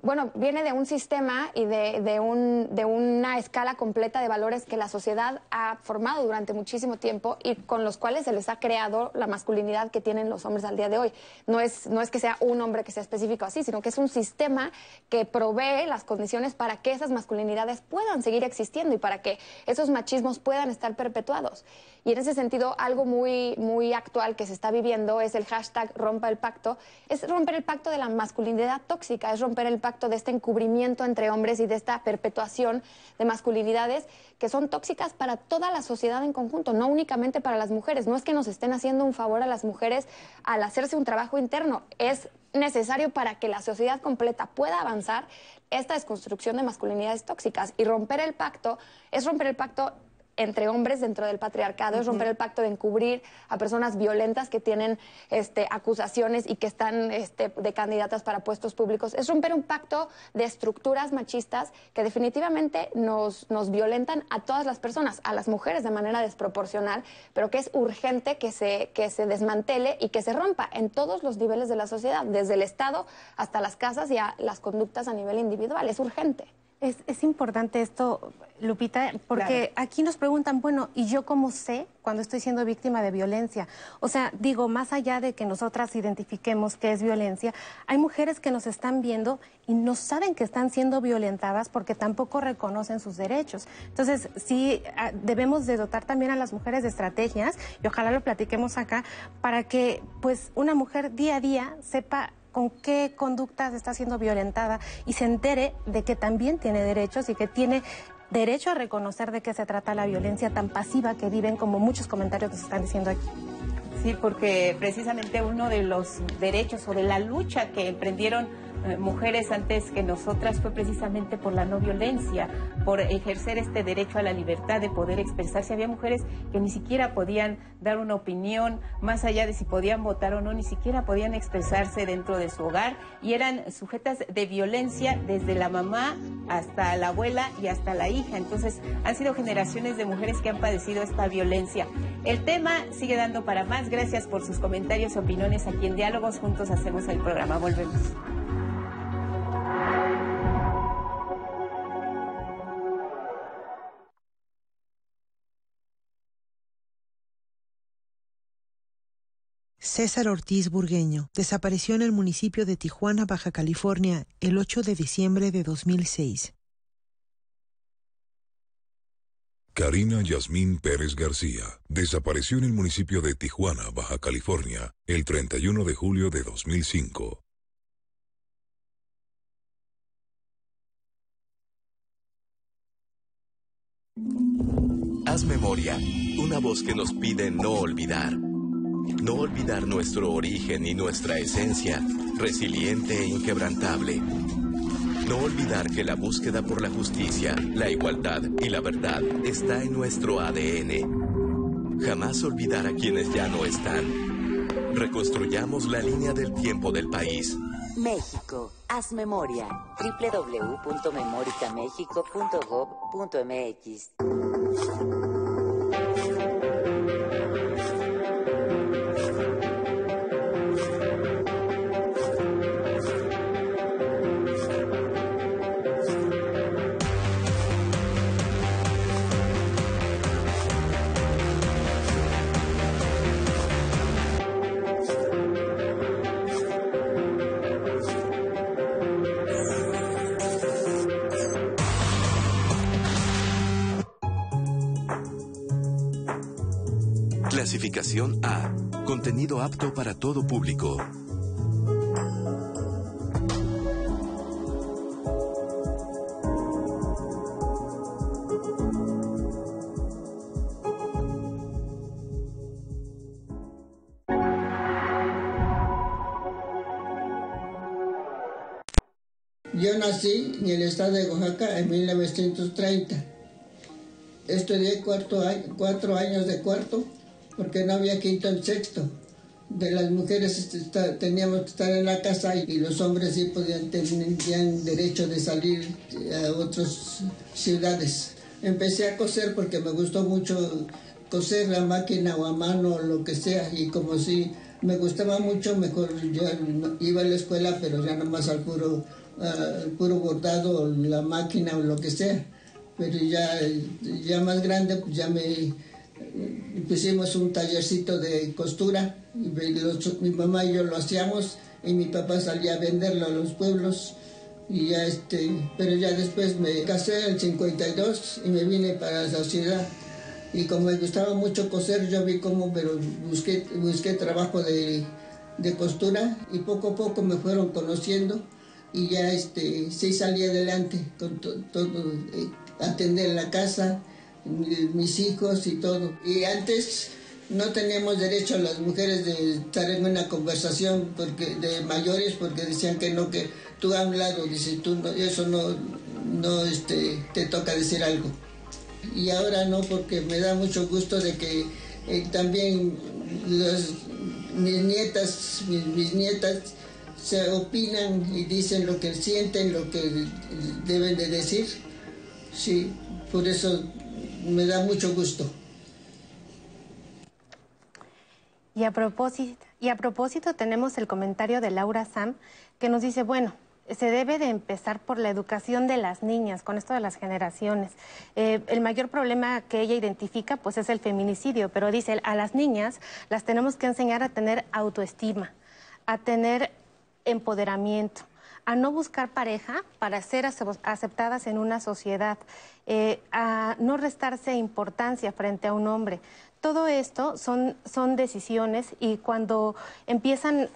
bueno, viene de un sistema y de, de, un, de, una escala completa de valores que la sociedad ha formado durante muchísimo tiempo y con los cuales se les ha creado la masculinidad que tienen los hombres al día de hoy. No es, no es que sea un hombre que sea específico así, sino que es un sistema que provee las condiciones para que esas masculinidades puedan seguir existiendo y para que esos machismos puedan estar perpetuados. Y en ese sentido, algo muy, muy actual que se está viviendo es el hashtag rompa el pacto, es romper el pacto de la masculinidad tóxica, es romper el pacto de este encubrimiento entre hombres y de esta perpetuación de masculinidades que son tóxicas para toda la sociedad en conjunto, no únicamente para las mujeres. No es que nos estén haciendo un favor a las mujeres al hacerse un trabajo interno, es necesario para que la sociedad completa pueda avanzar esta desconstrucción de masculinidades tóxicas y romper el pacto es romper el pacto entre hombres dentro del patriarcado, es romper el pacto de encubrir a personas violentas que tienen este, acusaciones y que están este, de candidatas para puestos públicos, es romper un pacto de estructuras machistas que definitivamente nos, nos violentan a todas las personas, a las mujeres de manera desproporcional, pero que es urgente que se, que se desmantele y que se rompa en todos los niveles de la sociedad, desde el Estado hasta las casas y a las conductas a nivel individual. Es urgente. Es, importante esto, Lupita, porque aquí nos preguntan, bueno, ¿y yo cómo sé cuando estoy siendo víctima de violencia? O sea, digo, más allá de que nosotras identifiquemos qué es violencia, hay mujeres que nos están viendo y no saben que están siendo violentadas porque tampoco reconocen sus derechos. Entonces, sí, ah, debemos de dotar también a las mujeres de estrategias, y ojalá lo platiquemos acá, para que pues una mujer día a día sepa con qué conductas está siendo violentada y se entere de que también tiene derechos y que tiene derecho a reconocer de qué se trata la violencia tan pasiva que viven, como muchos comentarios nos están diciendo aquí. Sí, porque precisamente uno de los derechos o de la lucha que emprendieron eh, mujeres antes que nosotras fue precisamente por la no violencia, por ejercer este derecho a la libertad de poder expresarse. Había mujeres que ni siquiera podían dar una opinión, más allá de si podían votar o no, ni siquiera podían expresarse dentro de su hogar y eran sujetas de violencia desde la mamá hasta la abuela y hasta la hija. Entonces han sido generaciones de mujeres que han padecido esta violencia. El tema sigue dando para más. Gracias por sus comentarios y opiniones aquí en Diálogos. Juntos hacemos el programa. Volvemos. César Ortiz Burgueño desapareció en el municipio de Tijuana, Baja California, el 8 de diciembre de 2006. Karina Yasmín Pérez García desapareció en el municipio de Tijuana, Baja California, el 31 de julio de 2005. Haz memoria, una voz que nos pide no olvidar. No olvidar nuestro origen y nuestra esencia, resiliente e inquebrantable. No olvidar que la búsqueda por la justicia, la igualdad y la verdad está en nuestro ADN. Jamás olvidar a quienes ya no están. Reconstruyamos la línea del tiempo del país. México, haz memoria. www.memoricamexico.gov.mx. Clasificación A. Contenido apto para todo público. Yo nací en el estado de Oaxaca en 1930. Estudié cuatro años de cuarto porque no había quinto en sexto. De las mujeres teníamos que estar en la casa y, los hombres sí podían tenían derecho de salir a otras ciudades. Empecé a coser porque me gustó mucho coser la máquina o a mano o lo que sea y como si me gustaba mucho, mejor yo iba a la escuela pero ya nomás al puro, al puro bordado, la máquina o lo que sea. Pero ya, ya más grande pues ya me pusimos un tallercito de costura, y mi mamá y yo lo hacíamos y mi papá salía a venderlo a los pueblos. Y ya este, pero ya después me casé en el 52 y me vine para la ciudad. Y como me gustaba mucho coser, yo vi cómo, pero busqué, busqué trabajo de, de costura y poco a poco me fueron conociendo y ya este, sí salí adelante con todo, eh, atender la casa, mis hijos y todo. Y antes no teníamos derecho a las mujeres de estar en una conversación porque de mayores porque decían que no, que tú a un lado, dice tú no, eso no, no este, te toca decir algo. Y ahora no, porque me da mucho gusto de que eh, también mis nietas, mis, nietas se opinan y dicen lo que sienten, lo que deben de decir. Sí, por eso me da mucho gusto. Y a propósito, y a propósito tenemos el comentario de Laura Sam que nos dice, bueno, se debe de empezar por la educación de las niñas, con esto de las generaciones. Eh, el mayor problema que ella identifica pues es el feminicidio, pero dice, a las niñas las tenemos que enseñar a tener autoestima, a tener empoderamiento, a no buscar pareja para ser aceptadas en una sociedad, eh, a no restarse importancia frente a un hombre. Todo esto son, decisiones y cuando empiezan,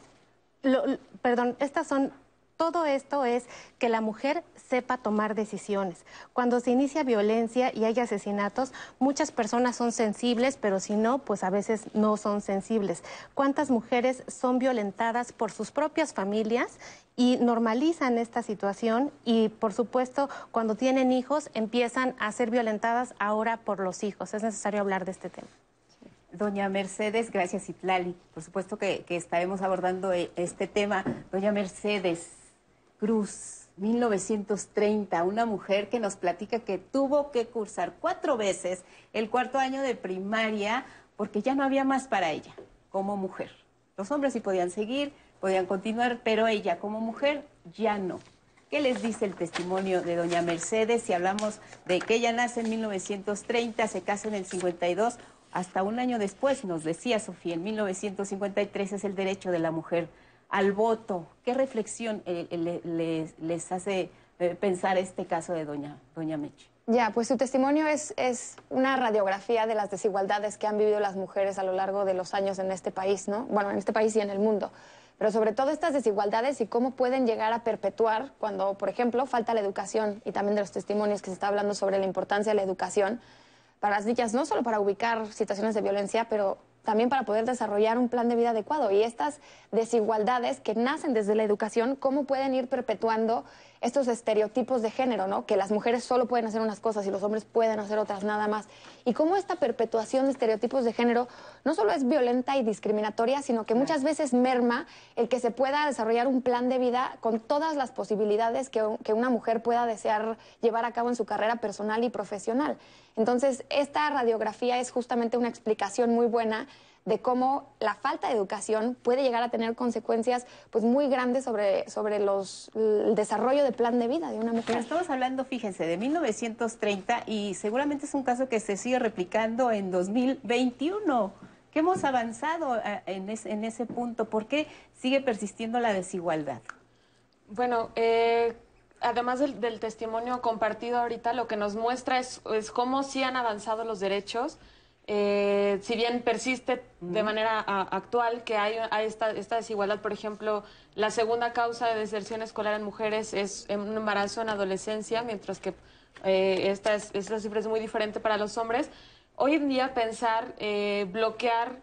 perdón, estas son todo esto es que la mujer sepa tomar decisiones. Cuando se inicia violencia y hay asesinatos, muchas personas son sensibles, pero si no, pues a veces no son sensibles. ¿Cuántas mujeres son violentadas por sus propias familias y normalizan esta situación y por supuesto cuando tienen hijos empiezan a ser violentadas ahora por los hijos. Es necesario hablar de este tema. Doña Mercedes, gracias Itlali. Por supuesto que, que estaremos abordando eh, este tema. Doña Mercedes Cruz, 1930, una mujer que nos platica que tuvo que cursar cuatro veces el cuarto año de primaria porque ya no había más para ella como mujer. Los hombres sí podían seguir, podían continuar, pero ella como mujer ya no. ¿Qué les dice el testimonio de doña Mercedes si hablamos de que ella nace en 1930, se casa en el 52? hasta un año después, nos decía Sofía, en 1953 es el derecho de la mujer al voto. ¿Qué reflexión eh, eh, les, hace eh, pensar este caso de doña, doña Meche? Ya, pues su testimonio es, es una radiografía de las desigualdades que han vivido las mujeres a lo largo de los años en este país, ¿no? Bueno, en este país y en el mundo. Pero sobre todo estas desigualdades y cómo pueden llegar a perpetuar cuando, por ejemplo, falta la educación y también de los testimonios que se está hablando sobre la importancia de la educación para las niñas, no solo para ubicar situaciones de violencia, pero también para poder desarrollar un plan de vida adecuado. Y estas desigualdades que nacen desde la educación, ¿cómo pueden ir perpetuando estos estereotipos de género, ¿no? Que las mujeres solo pueden hacer unas cosas y los hombres pueden hacer otras nada más. Y cómo esta perpetuación de estereotipos de género no solo es violenta y discriminatoria, sino que muchas veces merma el que se pueda desarrollar un plan de vida con todas las posibilidades que, que una mujer pueda desear llevar a cabo en su carrera personal y profesional. Entonces, esta radiografía es justamente una explicación muy buena de cómo la falta de educación puede llegar a tener consecuencias pues muy grandes sobre, sobre los, el desarrollo de plan de vida de una mujer. estamos hablando, fíjense, de 1930 y seguramente es un caso que se sigue replicando en 2021. ¿Qué hemos avanzado eh, en, en ese punto? ¿Por qué sigue persistiendo la desigualdad? Bueno, eh, además del, testimonio compartido ahorita, lo que nos muestra es, es cómo sí han avanzado los derechos eh, si bien persiste de manera actual que hay, esta, desigualdad, por ejemplo, la segunda causa de deserción escolar en mujeres es un embarazo en adolescencia, mientras que eh, esta, es, esta cifra es muy diferente para los hombres. Hoy en día pensar eh, bloquear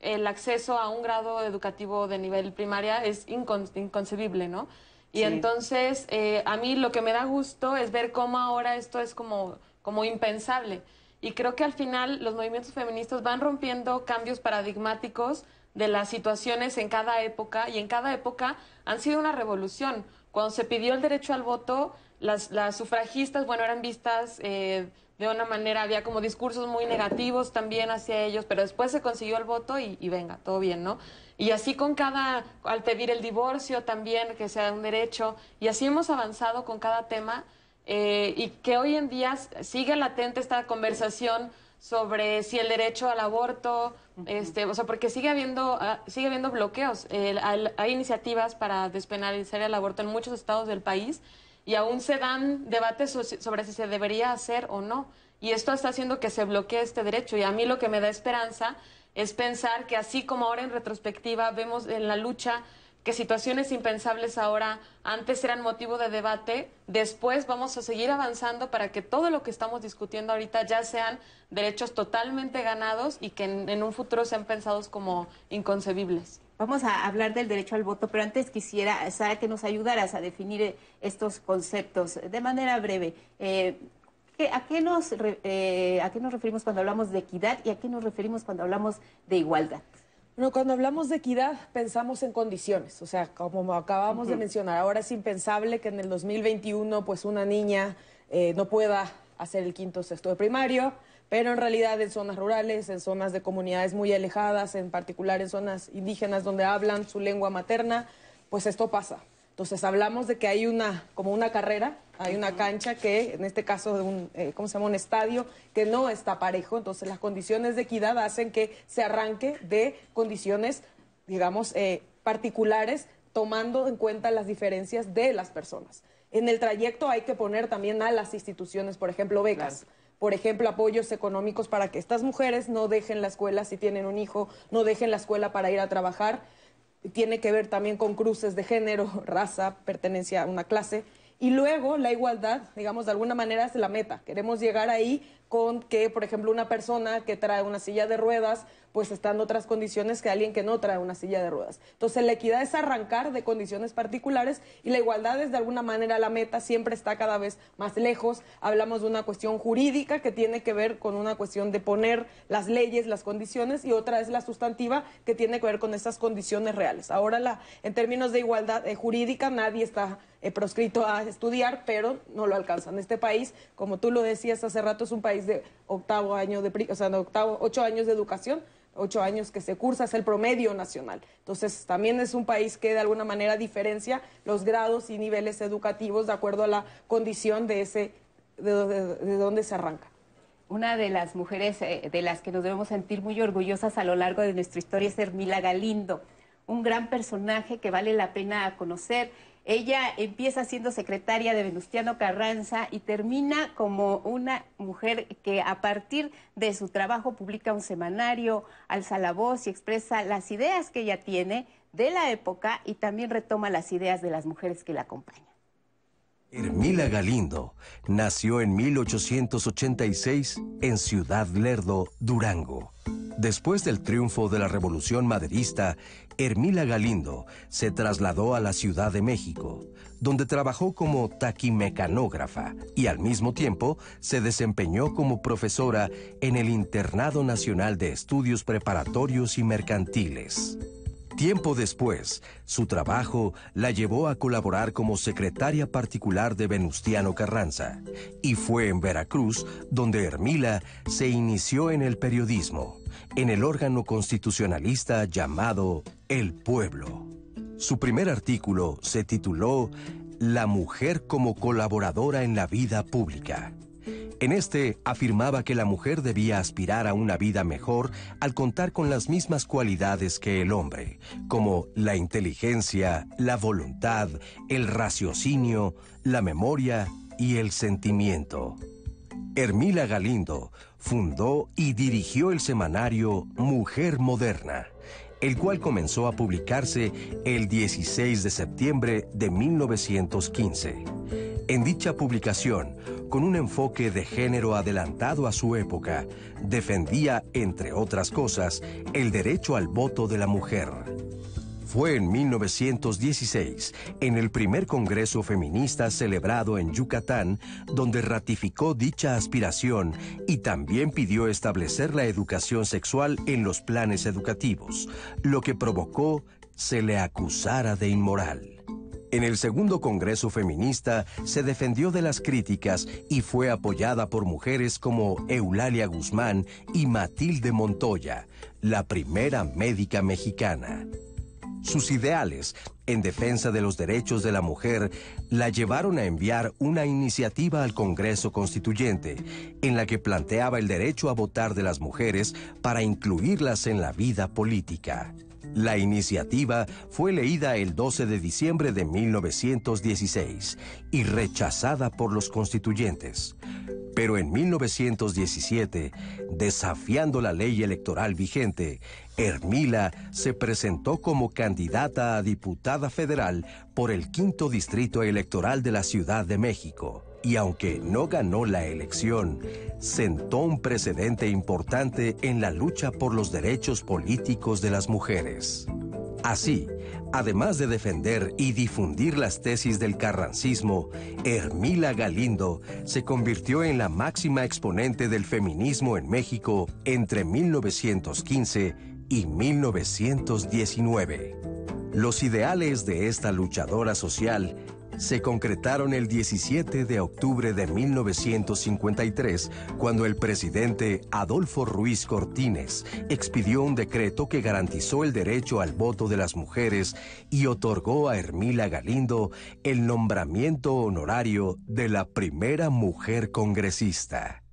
el acceso a un grado educativo de nivel primaria es inconcebible, ¿no? Y entonces, a mí lo que me da gusto es ver cómo ahora esto es como, como impensable. Y creo que al final los movimientos feministas van rompiendo cambios paradigmáticos de las situaciones en cada época y en cada época han sido una revolución. Cuando se pidió el derecho al voto, las, sufragistas, bueno, eran vistas eh, de una manera, había como discursos muy negativos también hacia ellos, pero después se consiguió el voto y, y venga, todo bien, ¿no? Y así con cada, al pedir el divorcio también, que sea un derecho, y así hemos avanzado con cada tema eh, y que hoy en día sigue latente esta conversación sobre si el derecho al aborto, este, o sea, porque sigue habiendo, ah, sigue habiendo bloqueos. hay iniciativas para despenalizar el aborto en muchos estados del país y aún se dan debates sobre si se debería hacer o no. Y esto está haciendo que se bloquee este derecho. Y a mí lo que me da esperanza es pensar que así como ahora en retrospectiva vemos en la lucha que situaciones impensables ahora antes eran motivo de debate, después vamos a seguir avanzando para que todo lo que estamos discutiendo ahorita ya sean derechos totalmente ganados y que en, un futuro sean pensados como inconcebibles. Vamos a hablar del derecho al voto, pero antes quisiera, Sara, que nos ayudaras a definir eh, estos conceptos de manera breve. Eh, ¿a, qué nos, eh, ¿A qué nos referimos cuando hablamos de equidad y a qué nos referimos cuando hablamos de igualdad? Bueno, cuando hablamos de equidad pensamos en condiciones, o sea, como acabamos de mencionar, ahora es impensable que en el 2021 pues una niña eh, no pueda hacer el quinto sexto de primario, pero en realidad en zonas rurales, en zonas de comunidades muy alejadas, en particular en zonas indígenas donde hablan su lengua materna, pues esto pasa. Entonces hablamos de que hay una, como una carrera, hay una cancha que, en este caso, de un, eh, ¿cómo se llama? Un estadio que no está parejo. Entonces las condiciones de equidad hacen que se arranque de condiciones, digamos, eh, particulares, tomando en cuenta las diferencias de las personas. En el trayecto hay que poner también a las instituciones, por ejemplo, becas. Por ejemplo, apoyos económicos para que estas mujeres no dejen la escuela si tienen un hijo, no dejen la escuela para ir a trabajar tiene que ver también con cruces de género, raza, pertenencia a una clase. Y luego la igualdad, digamos, de alguna manera es la meta. Queremos llegar ahí con que, por ejemplo, una persona que trae una silla de ruedas pues está en otras condiciones que alguien que no trae una silla de ruedas. Entonces la equidad es arrancar de condiciones particulares y la igualdad es de alguna manera la meta, siempre está cada vez más lejos. Hablamos de una cuestión jurídica que tiene que ver con una cuestión de poner las leyes, las condiciones y otra es la sustantiva que tiene que ver con esas condiciones reales. Ahora la, en términos de igualdad eh, jurídica nadie está eh, proscrito a estudiar, pero no lo alcanzan. Este país, como tú lo decías hace rato, es un país de octavo año de, o sea, de octavo, ocho años de educación ocho años que se cursa, es el promedio nacional. Entonces, también es un país que de alguna manera diferencia los grados y niveles educativos de acuerdo a la condición de ese, de, donde se arranca. Una de las mujeres eh, de las que nos debemos sentir muy orgullosas a lo largo de nuestra historia es Hermila Galindo, un gran personaje que vale la pena conocer ella empieza siendo secretaria de Venustiano Carranza y termina como una mujer que a partir de su trabajo publica un semanario, alza la voz y expresa las ideas que ella tiene de la época y también retoma las ideas de las mujeres que la acompañan. Hermila Galindo nació en 1886 en Ciudad Lerdo, Durango. Después del triunfo de la Revolución Maderista, Hermila Galindo se trasladó a la Ciudad de México, donde trabajó como taquimecanógrafa y al mismo tiempo se desempeñó como profesora en el Internado Nacional de Estudios Preparatorios y Mercantiles. Tiempo después, su trabajo la llevó a colaborar como secretaria particular de Venustiano Carranza, y fue en Veracruz donde Hermila se inició en el periodismo, en el órgano constitucionalista llamado El Pueblo. Su primer artículo se tituló La mujer como colaboradora en la vida pública en este afirmaba que la mujer debía aspirar a una vida mejor al contar con las mismas cualidades que el hombre, como la inteligencia, la voluntad, el raciocinio, la memoria y el sentimiento. Hermila Galindo fundó y dirigió el semanario Mujer Moderna, el cual comenzó a publicarse el 16 de septiembre de 1915. En dicha publicación, con un enfoque de género adelantado a su época, defendía, entre otras cosas, el derecho al voto de la mujer. Fue en 1916, en el primer Congreso Feminista celebrado en Yucatán, donde ratificó dicha aspiración y también pidió establecer la educación sexual en los planes educativos, lo que provocó se le acusara de inmoral. En el segundo Congreso Feminista se defendió de las críticas y fue apoyada por mujeres como Eulalia Guzmán y Matilde Montoya, la primera médica mexicana. Sus ideales en defensa de los derechos de la mujer la llevaron a enviar una iniciativa al Congreso Constituyente en la que planteaba el derecho a votar de las mujeres para incluirlas en la vida política. La iniciativa fue leída el 12 de diciembre de 1916 y rechazada por los constituyentes. Pero en 1917, desafiando la ley electoral vigente, Hermila se presentó como candidata a diputada federal por el quinto distrito electoral de la Ciudad de México y aunque no ganó la elección, sentó un precedente importante en la lucha por los derechos políticos de las mujeres. Así, además de defender y difundir las tesis del carrancismo, Hermila Galindo se convirtió en la máxima exponente del feminismo en México entre 1915 y 1919. Los ideales de esta luchadora social se concretaron el 17 de octubre de 1953, cuando el presidente Adolfo Ruiz Cortines expidió un decreto que garantizó el derecho al voto de las mujeres y otorgó a Hermila Galindo el nombramiento honorario de la primera mujer congresista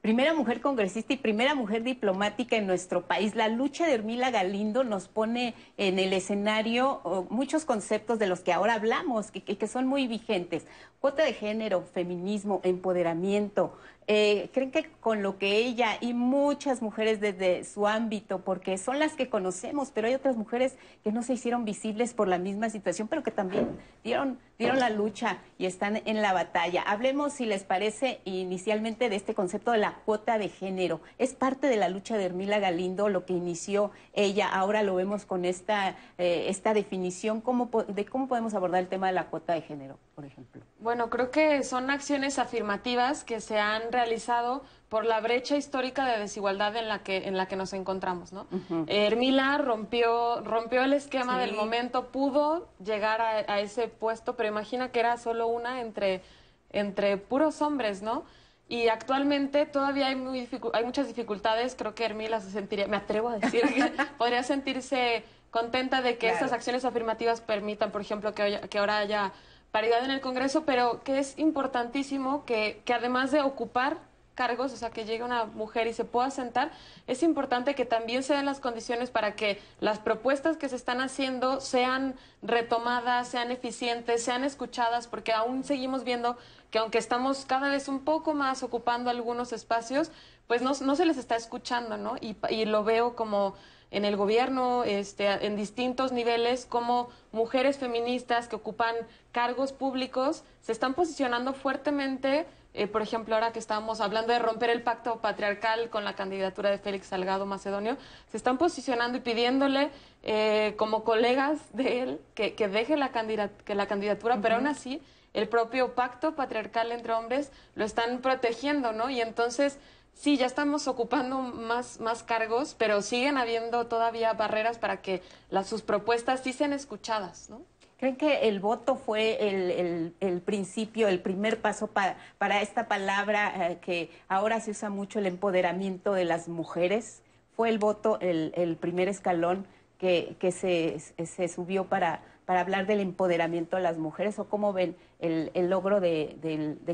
primera mujer congresista y primera mujer diplomática en nuestro país. La lucha de Hermila Galindo nos pone en el escenario oh, muchos conceptos de los que ahora hablamos, que, que son muy vigentes. Cuota de género, feminismo, empoderamiento, Eh, ¿Creen que con lo que ella y muchas mujeres desde su ámbito, porque son las que conocemos, pero hay otras mujeres que no se hicieron visibles por la misma situación, pero que también dieron, dieron la lucha y están en la batalla? Hablemos, si les parece, inicialmente de este concepto de la cuota de género. Es parte de la lucha de Hermila Galindo, lo que inició ella. Ahora lo vemos con esta, eh, esta definición ¿cómo, de cómo podemos abordar el tema de la cuota de género, por ejemplo. Bueno, creo que son acciones afirmativas que se han realizado por la brecha histórica de desigualdad en la que en la que nos encontramos, ¿no? Hermila rompió rompió el esquema del momento, pudo llegar a, ese puesto, pero imagina que era solo una entre entre puros hombres, ¿no? Y actualmente todavía hay, muy hay muchas dificultades. Creo que Hermila se sentiría, me atrevo a decir, que podría sentirse contenta de que estas acciones afirmativas permitan, por ejemplo, que, que ahora haya paridad en el Congreso, pero que es importantísimo que, que además de ocupar cargos, o sea, que llegue una mujer y se pueda sentar, es importante que también se den las condiciones para que las propuestas que se están haciendo sean retomadas, sean eficientes, sean escuchadas, porque aún seguimos viendo que aunque estamos cada vez un poco más ocupando algunos espacios, pues no, no se les está escuchando, ¿no? Y, lo veo como en el gobierno, este, en distintos niveles, como mujeres feministas que ocupan cargos públicos se están posicionando fuertemente. Eh, por ejemplo, ahora que estábamos hablando de romper el pacto patriarcal con la candidatura de Félix Salgado Macedonio, se están posicionando y pidiéndole eh, como colegas de él que, deje la, que la candidatura, pero aún así el propio pacto patriarcal entre hombres lo están protegiendo, ¿no? Y entonces sí, ya estamos ocupando más, más cargos, pero siguen habiendo todavía barreras para que las, sus propuestas sí sean escuchadas, ¿no? ¿Creen que el voto fue el, el, principio, el primer paso para, para esta palabra eh, que ahora se usa mucho, el empoderamiento de las mujeres? ¿Fue el voto el, el primer escalón que, que se, se subió para, para hablar del empoderamiento de las mujeres o cómo ven el, logro de,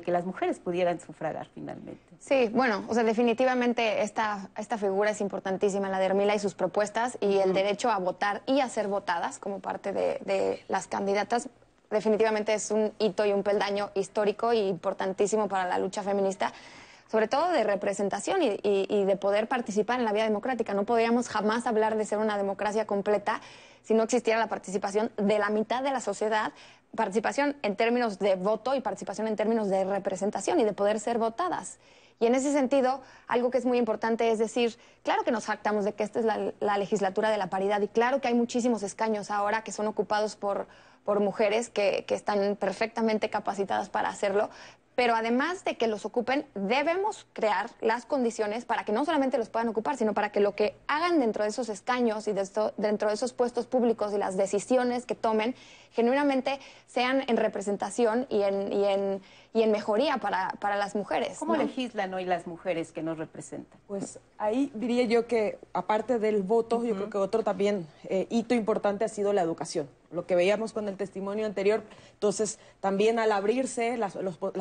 que las mujeres pudieran sufragar finalmente. Sí, bueno, o sea, definitivamente esta, esta figura es importantísima, la de Hermila y sus propuestas y el derecho a votar y a ser votadas como parte de, las candidatas definitivamente es un hito y un peldaño histórico e importantísimo para la lucha feminista, sobre todo de representación y, de poder participar en la vida democrática. No podríamos jamás hablar de ser una democracia completa si no existiera la participación de la mitad de la sociedad, participación en términos de voto y participación en términos de representación y de poder ser votadas. Y en ese sentido, algo que es muy importante es decir, claro que nos jactamos de que esta es la, legislatura de la paridad y claro que hay muchísimos escaños ahora que son ocupados por, por mujeres que, que están perfectamente capacitadas para hacerlo, pero además de que los ocupen, debemos crear las condiciones para que no solamente los puedan ocupar, sino para que lo que hagan dentro de esos escaños y dentro de esos puestos públicos y las decisiones que tomen, genuinamente sean en representación y en, y en, y en mejoría para, para las mujeres. ¿Cómo legislan hoy las mujeres que nos representan? Pues ahí diría yo que, aparte del voto, yo creo que otro también eh, hito importante ha sido la educación lo que veíamos con el testimonio anterior. Entonces, también al abrirse las,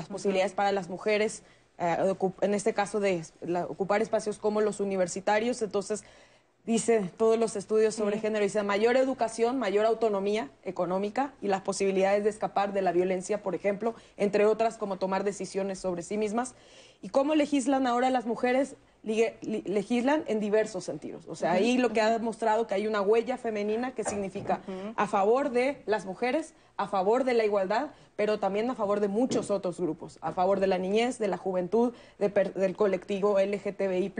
posibilidades para las mujeres, eh, en este caso de ocupar espacios como los universitarios, entonces dice todos los estudios sobre género, dice mayor educación, mayor autonomía económica y las posibilidades de escapar de la violencia, por ejemplo, entre otras como tomar decisiones sobre sí mismas. ¿Y cómo legislan ahora las mujeres? legislan en diversos sentidos. O sea, ahí lo que ha demostrado que hay una huella femenina que significa a favor de las mujeres, a favor de la igualdad, pero también a favor de muchos otros grupos, a favor de la niñez, de la juventud, del colectivo LGTBI,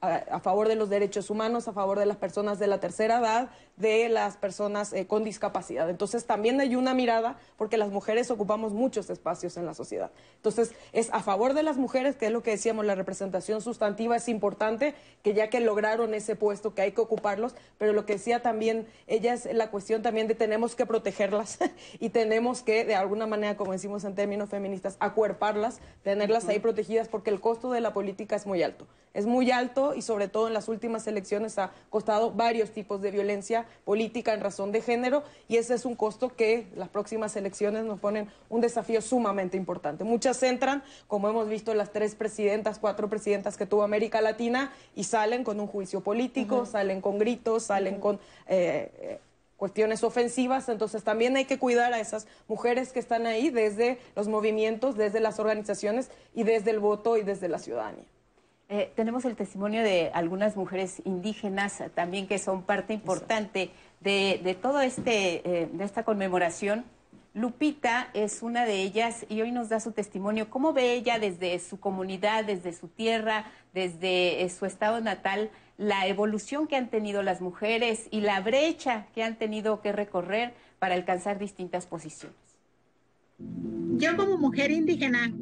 a, a, favor de los derechos humanos, a favor de las personas de la tercera edad, de las personas eh, con discapacidad. Entonces también hay una mirada porque las mujeres ocupamos muchos espacios en la sociedad. Entonces es a favor de las mujeres, que es lo que decíamos, la representación sustantiva es importante, que ya que lograron ese puesto, que hay que ocuparlos, pero lo que decía también ella es la cuestión también de tenemos que protegerlas y tenemos que, de alguna manera, como decimos en términos feministas, acuerparlas, tenerlas ahí protegidas, porque el costo de la política es muy alto. Es muy alto y sobre todo en las últimas elecciones ha costado varios tipos de violencia política en razón de género y ese es un costo que las próximas elecciones nos ponen un desafío sumamente importante. Muchas entran, como hemos visto las tres presidentas, cuatro presidentas que tuvo América Latina y salen con un juicio político, salen con gritos, salen con... Eh, cuestiones ofensivas, entonces también hay que cuidar a esas mujeres que están ahí desde los movimientos, desde las organizaciones y desde el voto y desde la ciudadanía. Eh, tenemos el testimonio de algunas mujeres indígenas también que son parte importante de, de todo este, eh, de esta conmemoración. Lupita es una de ellas y hoy nos da su testimonio. ¿Cómo ve ella desde su comunidad, desde su tierra, desde eh, su estado natal, la evolución que han tenido las mujeres y la brecha que han tenido que recorrer para alcanzar distintas posiciones? Yo como mujer indígena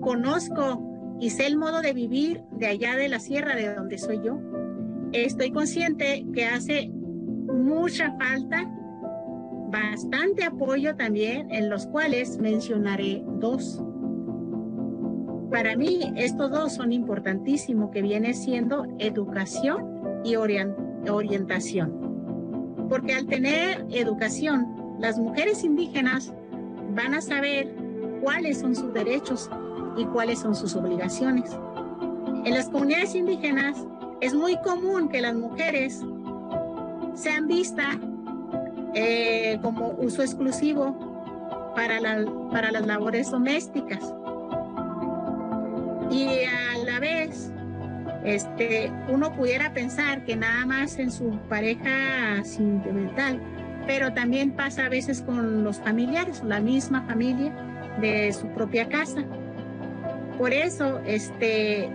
conozco y sé el modo de vivir de allá de la sierra de donde soy yo. Estoy consciente que hace mucha falta, bastante apoyo también, en los cuales mencionaré dos. Para mí estos dos son importantísimos, que viene siendo educación y orientación. Porque al tener educación, las mujeres indígenas van a saber cuáles son sus derechos y cuáles son sus obligaciones. En las comunidades indígenas es muy común que las mujeres sean vistas eh, como uso exclusivo para, para las labores domésticas. Y a la vez, este, uno pudiera pensar que nada más en su pareja sentimental, pero también pasa a veces con los familiares, la misma familia de su propia casa. Por eso, este,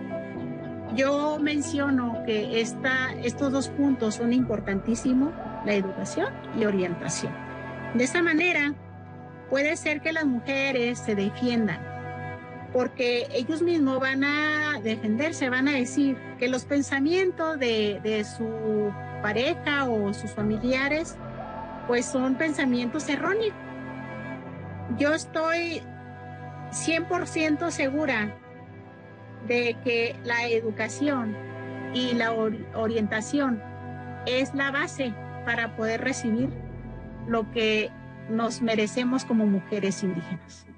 yo menciono que esta, estos dos puntos son importantísimos, la educación y orientación. De esta manera, puede ser que las mujeres se defiendan, porque ellos mismos van a defenderse, van a decir que los pensamientos de, su pareja o sus familiares, pues son pensamientos erróneos. Yo estoy 100% segura de que la educación y la orientación es la base para poder recibir lo que nos merecemos como mujeres indígenas.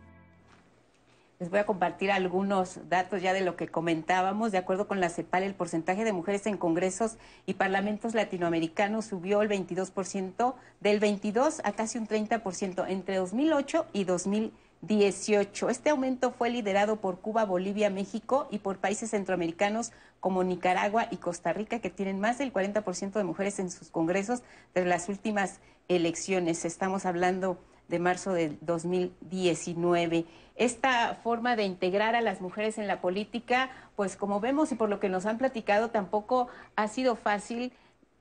Les voy a compartir algunos datos ya de lo que comentábamos. De acuerdo con la CEPAL, el porcentaje de mujeres en congresos y parlamentos latinoamericanos subió el 22%, del 22 a casi un 30% entre 2008 y 2010. 18. Este aumento fue liderado por Cuba, Bolivia, México y por países centroamericanos como Nicaragua y Costa Rica, que tienen más del 40% de mujeres en sus congresos de las últimas elecciones. Estamos hablando de marzo del 2019. Esta forma de integrar a las mujeres en la política, pues como vemos y por lo que nos han platicado, tampoco ha sido fácil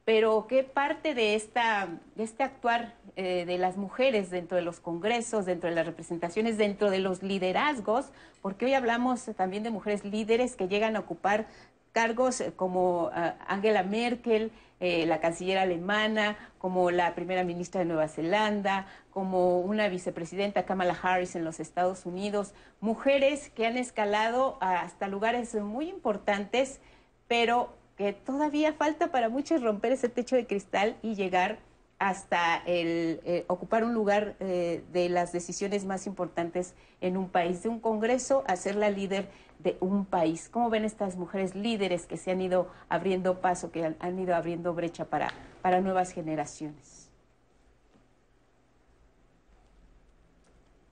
pero ¿qué parte de, esta, de este actuar eh, de las mujeres dentro de los congresos, dentro de las representaciones, dentro de los liderazgos? Porque hoy hablamos también de mujeres líderes que llegan a ocupar cargos eh, como ah, Angela Merkel, eh, la canciller alemana, como la primera ministra de Nueva Zelanda, como una vicepresidenta Kamala Harris en los Estados Unidos, mujeres que han escalado hasta lugares muy importantes, pero que todavía falta para muchos romper ese techo de cristal y llegar hasta el eh, ocupar un lugar eh, de las decisiones más importantes en un país, de un Congreso a ser la líder de un país. ¿Cómo ven estas mujeres líderes que se han ido abriendo paso, que han, ido abriendo brecha para, para nuevas generaciones?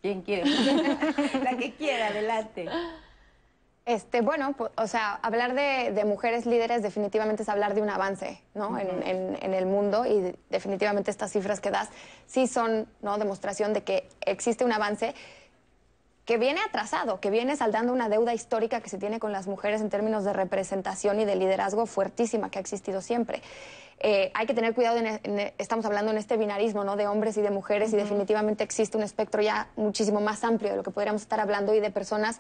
¿Quién quiere? la que quiera, adelante. Este, bueno, o sea, hablar de, mujeres líderes definitivamente es hablar de un avance ¿no? en, el mundo y definitivamente estas cifras que das sí son ¿no? demostración de que existe un avance que viene atrasado, que viene saldando una deuda histórica que se tiene con las mujeres en términos de representación y de liderazgo fuertísima que ha existido siempre. Eh, hay que tener cuidado, en, estamos hablando en este binarismo ¿no? de hombres y de mujeres y definitivamente existe un espectro ya muchísimo más amplio de lo que podríamos estar hablando y de personas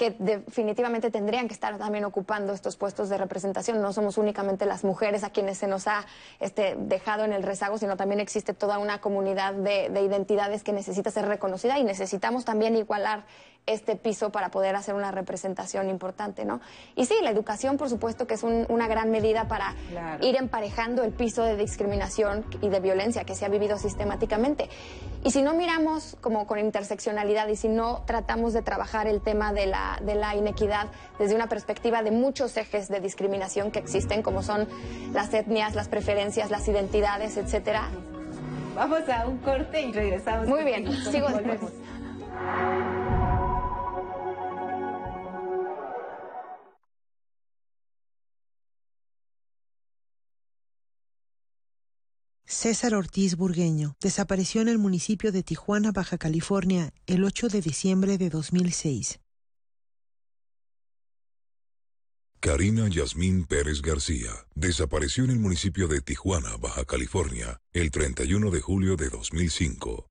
que definitivamente tendrían que estar también ocupando estos puestos de representación. No somos únicamente las mujeres a quienes se nos ha este, dejado en el rezago, sino también existe toda una comunidad de, identidades que necesita ser reconocida y necesitamos también igualar este piso para poder hacer una representación importante, ¿no? Y sí, la educación, por supuesto, que es una gran medida para ir emparejando el piso de discriminación y de violencia que se ha vivido sistemáticamente. Y si no miramos como con interseccionalidad y si no tratamos de trabajar el tema de la, de la inequidad desde una perspectiva de muchos ejes de discriminación que existen, como son las etnias, las preferencias, las identidades, etcétera. Vamos a un corte y regresamos. Muy bien, sigo después. César Ortiz Burgueño desapareció en el municipio de Tijuana, Baja California, el 8 de diciembre de 2006. Karina Yasmín Pérez García desapareció en el municipio de Tijuana, Baja California, el 31 de julio de 2005.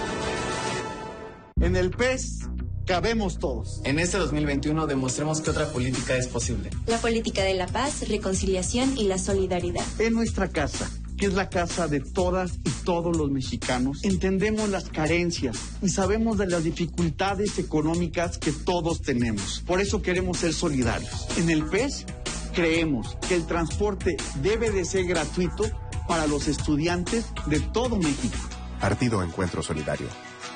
En el PES cabemos todos. En este 2021 demostremos que otra política es posible. La política de la paz, reconciliación y la solidaridad. En nuestra casa, que es la casa de todas y todos los mexicanos, entendemos las carencias y sabemos de las dificultades económicas que todos tenemos. Por eso queremos ser solidarios. En el PES creemos que el transporte debe de ser gratuito para los estudiantes de todo México. Partido Encuentro Solidario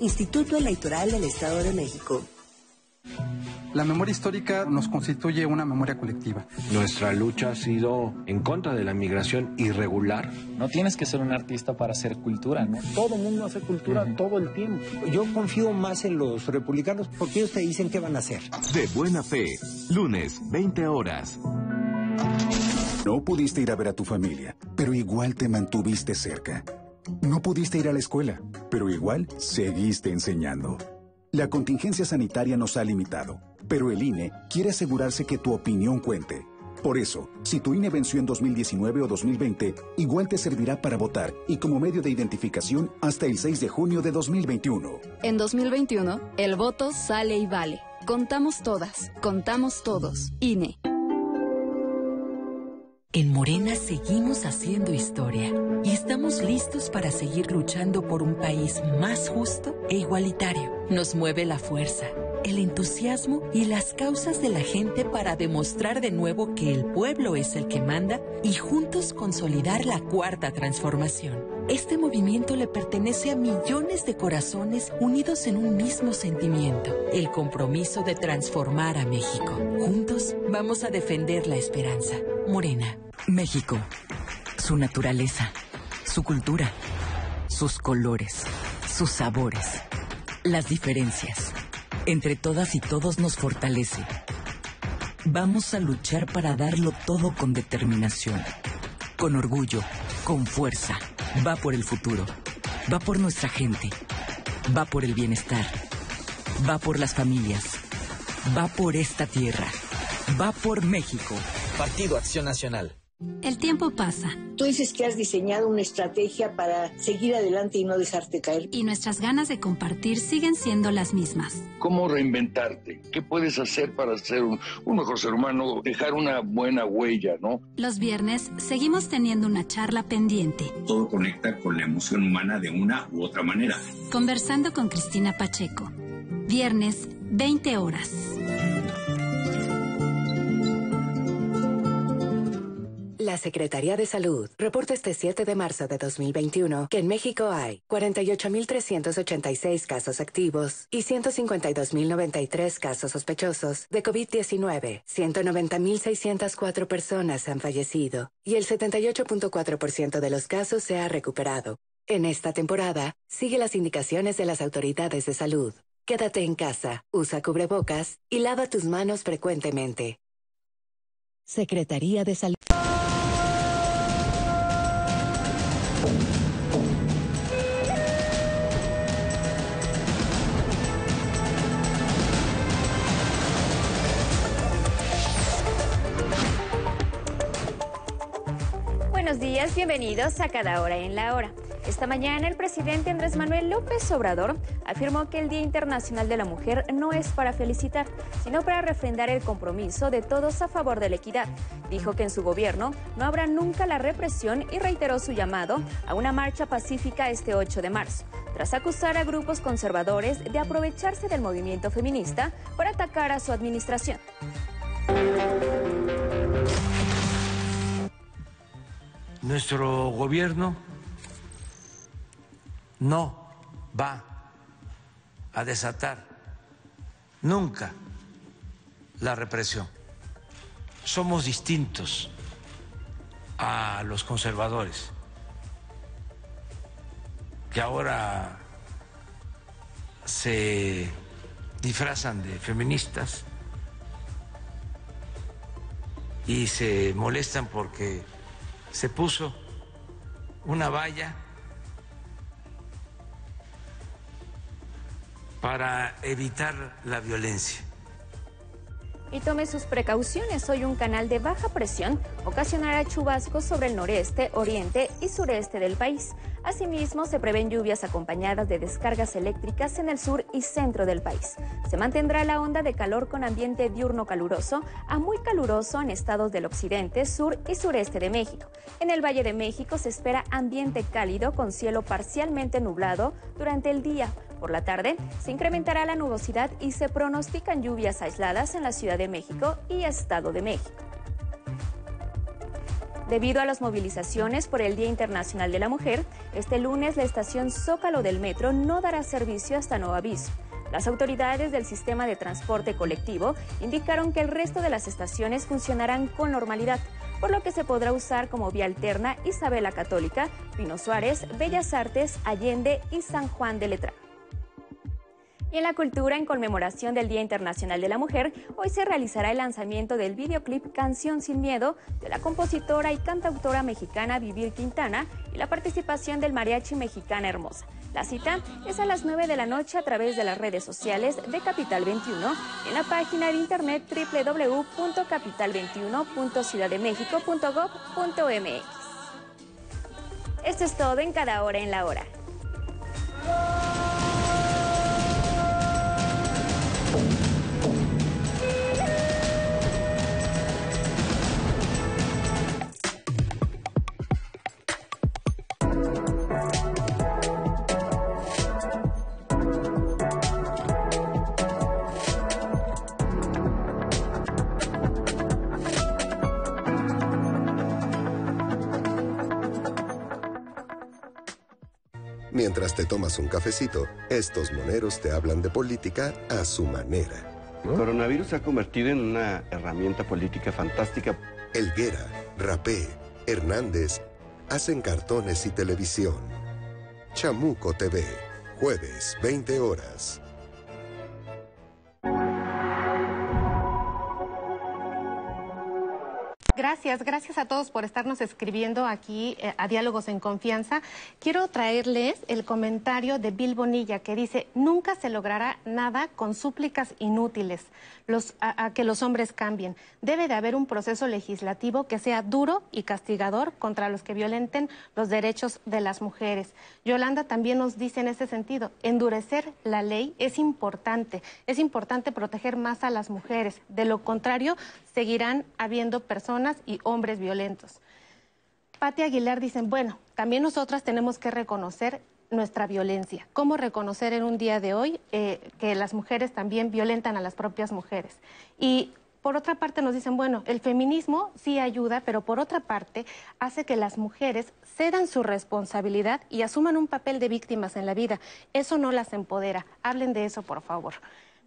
Instituto Electoral del Estado de México. La memoria histórica nos constituye una memoria colectiva. Nuestra lucha ha sido en contra de la migración irregular. No tienes que ser un artista para hacer cultura, ¿no? Todo el mundo hace cultura todo el tiempo. Yo confío más en los republicanos porque ellos te dicen qué van a hacer. De buena fe, lunes, 20 horas. No pudiste ir a ver a tu familia, pero igual te mantuviste cerca. No pudiste ir a la escuela, pero igual seguiste enseñando. La contingencia sanitaria nos ha limitado, pero el INE quiere asegurarse que tu opinión cuente. Por eso, si tu INE venció en 2019 o 2020, igual te servirá para votar y como medio de identificación hasta el 6 de junio de 2021. En 2021, el voto sale y vale. Contamos todas, contamos todos. INE. En Morena seguimos haciendo historia y estamos listos para seguir luchando por un país más justo e igualitario. Nos mueve la fuerza, el entusiasmo y las causas de la gente para demostrar de nuevo que el pueblo es el que manda y juntos consolidar la cuarta transformación. Este movimiento le pertenece a millones de corazones unidos en un mismo sentimiento, el compromiso de transformar a México. Juntos vamos a defender la esperanza. Morena. México. Su naturaleza, su cultura, sus colores, sus sabores, las diferencias. Entre todas y todos nos fortalece. Vamos a luchar para darlo todo con determinación, con orgullo, con fuerza. Va por el futuro, va por nuestra gente, va por el bienestar, va por las familias, va por esta tierra, va por México. Partido Acción Nacional. El tiempo pasa. Tú dices que has diseñado una estrategia para seguir adelante y no dejarte caer. Y nuestras ganas de compartir siguen siendo las mismas. ¿Cómo reinventarte? ¿Qué puedes hacer para ser un, mejor ser humano? Dejar una buena huella, ¿no? Los viernes seguimos teniendo una charla pendiente. Todo conecta con la emoción humana de una u otra manera. Conversando con Cristina Pacheco. Viernes, 20 horas. La Secretaría de Salud reporta este 7 de marzo de 2021 que en México hay 48.386 casos activos y 152.093 casos sospechosos de COVID-19. 190.604 personas han fallecido y el 78.4% de los casos se ha recuperado. En esta temporada, sigue las indicaciones de las autoridades de salud. Quédate en casa, usa cubrebocas y lava tus manos frecuentemente. Secretaría de Salud. Días, bienvenidos a Cada Hora en la Hora. Esta mañana el presidente Andrés Manuel López Obrador afirmó que el Día Internacional de la Mujer no es para felicitar, sino para refrendar el compromiso de todos a favor de la equidad. Dijo que en su gobierno no habrá nunca la represión y reiteró su llamado a una marcha pacífica este 8 de marzo, tras acusar a grupos conservadores de aprovecharse del movimiento feminista para atacar a su administración. Nuestro gobierno no va a desatar nunca la represión. Somos distintos a los conservadores, que ahora se disfrazan de feministas y se molestan porque se puso una valla para evitar la violencia. Y tome sus precauciones. Hoy un canal de baja presión ocasionará chubascos sobre el noreste, oriente y sureste del país. Asimismo, se prevén lluvias acompañadas de descargas eléctricas en el sur y centro del país. Se mantendrá la onda de calor con ambiente diurno caluroso a muy caluroso en estados del occidente, sur y sureste de México. En el Valle de México se espera ambiente cálido con cielo parcialmente nublado durante el día. Por la tarde se incrementará la nubosidad y se pronostican lluvias aisladas en la Ciudad de México y Estado de México. Debido a las movilizaciones por el Día Internacional de la Mujer, este lunes la estación Zócalo del Metro no dará servicio hasta nuevo aviso. Las autoridades del sistema de transporte colectivo indicaron que el resto de las estaciones funcionarán con normalidad, por lo que se podrá usar como vía alterna Isabela Católica, Pino Suárez, Bellas Artes, Allende y San Juan de Letrán. Y en la cultura, en conmemoración del Día Internacional de la Mujer, hoy se realizará el lanzamiento del videoclip Canción sin Miedo de la compositora y cantautora mexicana Vivir Quintana y la participación del mariachi mexicana Hermosa. La cita es a las 9 de la noche a través de las redes sociales de Capital 21 en la página de internet www.capital21.ciudaddemexico.gov.mx. Esto es todo en cada hora en la hora. Tomas un cafecito, estos moneros te hablan de política a su manera. El coronavirus se ha convertido en una herramienta política fantástica. Elguera, Rapé, Hernández hacen cartones y televisión. Chamuco TV, jueves, 20 horas. Gracias, gracias a todos por estarnos escribiendo aquí eh, a Diálogos en Confianza. Quiero traerles el comentario de Bill Bonilla que dice, nunca se logrará nada con súplicas inútiles los, a, que los hombres cambien. Debe de haber un proceso legislativo que sea duro y castigador contra los que violenten los derechos de las mujeres. Yolanda también nos dice en ese sentido, endurecer la ley es importante, es importante proteger más a las mujeres. De lo contrario, seguirán habiendo personas y hombres violentos. Pati Aguilar dicen, bueno, también nosotras tenemos que reconocer nuestra violencia. ¿Cómo reconocer en un día de hoy eh, que las mujeres también violentan a las propias mujeres? Y por otra parte nos dicen, bueno, el feminismo sí ayuda, pero por otra parte hace que las mujeres cedan su responsabilidad y asuman un papel de víctimas en la vida. Eso no las empodera. Hablen de eso, por favor.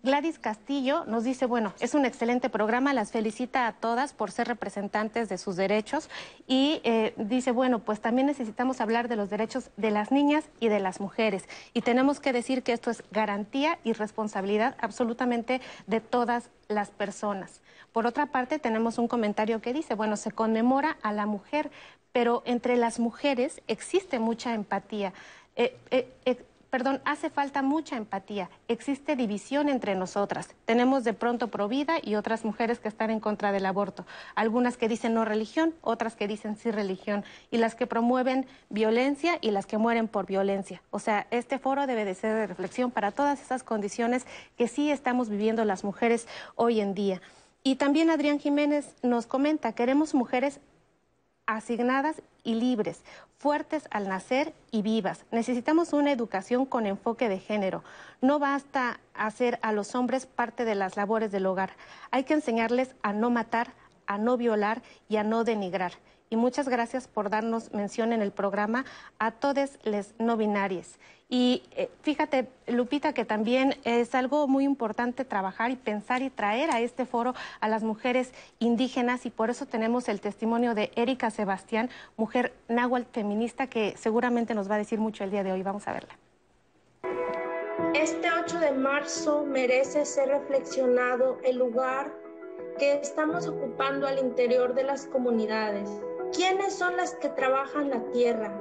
Gladys Castillo nos dice, bueno, es un excelente programa, las felicita a todas por ser representantes de sus derechos y eh, dice, bueno, pues también necesitamos hablar de los derechos de las niñas y de las mujeres y tenemos que decir que esto es garantía y responsabilidad absolutamente de todas las personas. Por otra parte, tenemos un comentario que dice, bueno, se conmemora a la mujer, pero entre las mujeres existe mucha empatía. Eh, eh, perdón, hace falta mucha empatía. Existe división entre nosotras. Tenemos de pronto Provida y otras mujeres que están en contra del aborto. Algunas que dicen no religión, otras que dicen sí religión. Y las que promueven violencia y las que mueren por violencia. O sea, este foro debe de ser de reflexión para todas esas condiciones que sí estamos viviendo las mujeres hoy en día. Y también Adrián Jiménez nos comenta, queremos mujeres asignadas y libres, fuertes al nacer y vivas. Necesitamos una educación con enfoque de género. No basta hacer a los hombres parte de las labores del hogar. Hay que enseñarles a no matar, a no violar y a no denigrar y muchas gracias por darnos mención en el programa a todas las no binarias. Y eh, fíjate, Lupita, que también es algo muy importante trabajar y pensar y traer a este foro a las mujeres indígenas y por eso tenemos el testimonio de Erika Sebastián, mujer náhuatl feminista, que seguramente nos va a decir mucho el día de hoy. Vamos a verla. Este 8 de marzo merece ser reflexionado el lugar que estamos ocupando al interior de las comunidades ¿Quiénes son las que trabajan la tierra?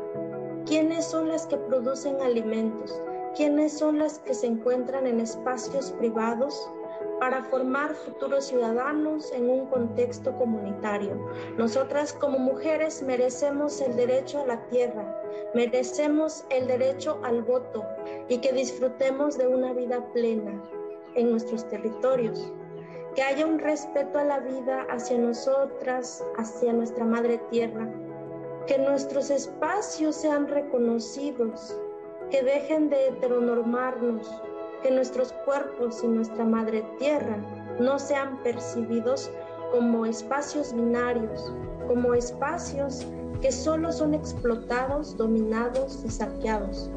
¿Quiénes son las que producen alimentos? ¿Quiénes son las que se encuentran en espacios privados para formar futuros ciudadanos en un contexto comunitario? Nosotras como mujeres merecemos el derecho a la tierra, merecemos el derecho al voto y que disfrutemos de una vida plena en nuestros territorios que haya un respeto a la vida hacia nosotras, hacia nuestra madre tierra, que nuestros espacios sean reconocidos, que dejen de heteronormarnos, que nuestros cuerpos y nuestra madre tierra no sean percibidos como espacios binarios, como espacios que solo son explotados, dominados y saqueados.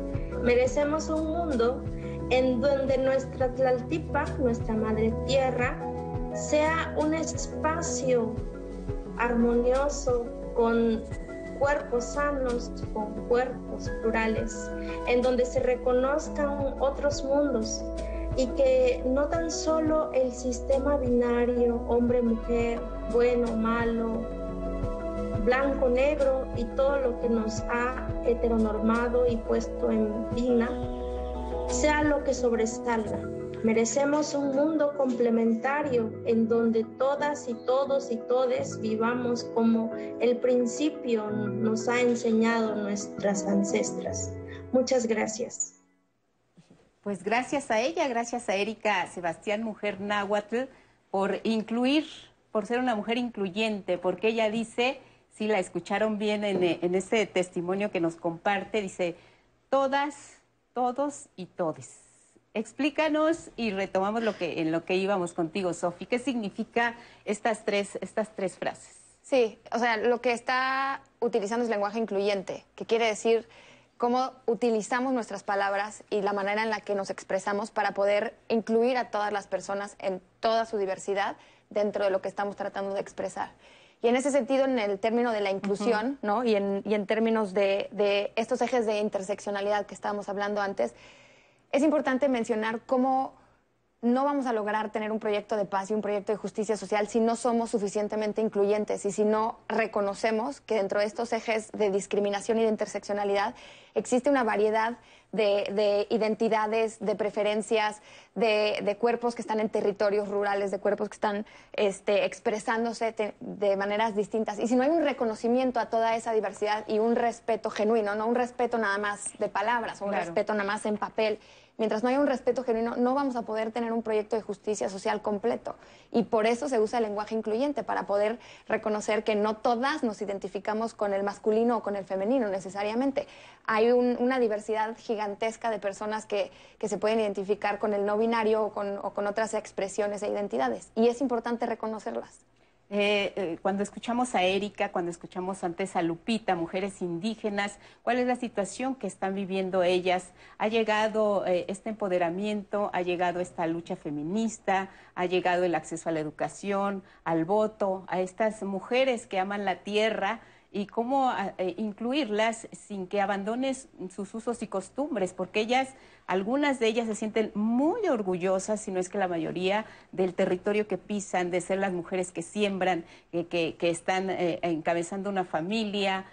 Merecemos un mundo en donde nuestra Tlaltipa, nuestra madre tierra, sea un espacio armonioso con cuerpos sanos, con cuerpos plurales, en donde se reconozcan otros mundos y que no tan solo el sistema binario, hombre-mujer, bueno, malo, blanco-negro y todo lo que nos ha heteronormado y puesto en vina, sea lo que sobresalga Merecemos un mundo complementario en donde todas y todos y todes vivamos como el principio nos ha enseñado nuestras ancestras. Muchas gracias. Pues gracias a ella, gracias a Erika Sebastián, mujer náhuatl, por incluir, por ser una mujer incluyente, porque ella dice, si la escucharon bien en, en este testimonio que nos comparte, dice, todas, todos y todes Explícanos y retomamos lo que, en lo que íbamos contigo, Sofi. ¿Qué significa estas tres, estas tres frases? Sí, o sea, lo que está utilizando es lenguaje incluyente, que quiere decir cómo utilizamos nuestras palabras y la manera en la que nos expresamos para poder incluir a todas las personas en toda su diversidad dentro de lo que estamos tratando de expresar. Y en ese sentido, en el término de la inclusión, ¿no? Y en, y en términos de, de estos ejes de interseccionalidad que estábamos hablando antes, es importante mencionar cómo no vamos a lograr tener un proyecto de paz y un proyecto de justicia social si no somos suficientemente incluyentes y si no reconocemos que dentro de estos ejes de discriminación y de interseccionalidad existe una variedad de, identidades, de preferencias, de, cuerpos que están en territorios rurales, de cuerpos que están este, expresándose de maneras distintas. Y si no hay un reconocimiento a toda esa diversidad y un respeto genuino, no un respeto nada más de palabras, un respeto nada más en papel, mientras no haya un respeto genuino, no vamos a poder tener un proyecto de justicia social completo. Y por eso se usa el lenguaje incluyente, para poder reconocer que no todas nos identificamos con el masculino o con el femenino necesariamente. Hay una diversidad gigantesca de personas que, se pueden identificar con el no binario o con, o con otras expresiones e identidades. Y es importante reconocerlas. Eh, eh, cuando escuchamos a Erika, cuando escuchamos antes a Lupita, mujeres indígenas, ¿cuál es la situación que están viviendo ellas? ¿Ha llegado eh, este empoderamiento? ¿Ha llegado esta lucha feminista? ¿Ha llegado el acceso a la educación, al voto, a estas mujeres que aman la tierra? Y cómo eh, incluirlas sin que abandones sus usos y costumbres, porque ellas, algunas de ellas se sienten muy orgullosas, si no es que la mayoría, del territorio que pisan, de ser las mujeres que siembran, que, están eh, encabezando una familia.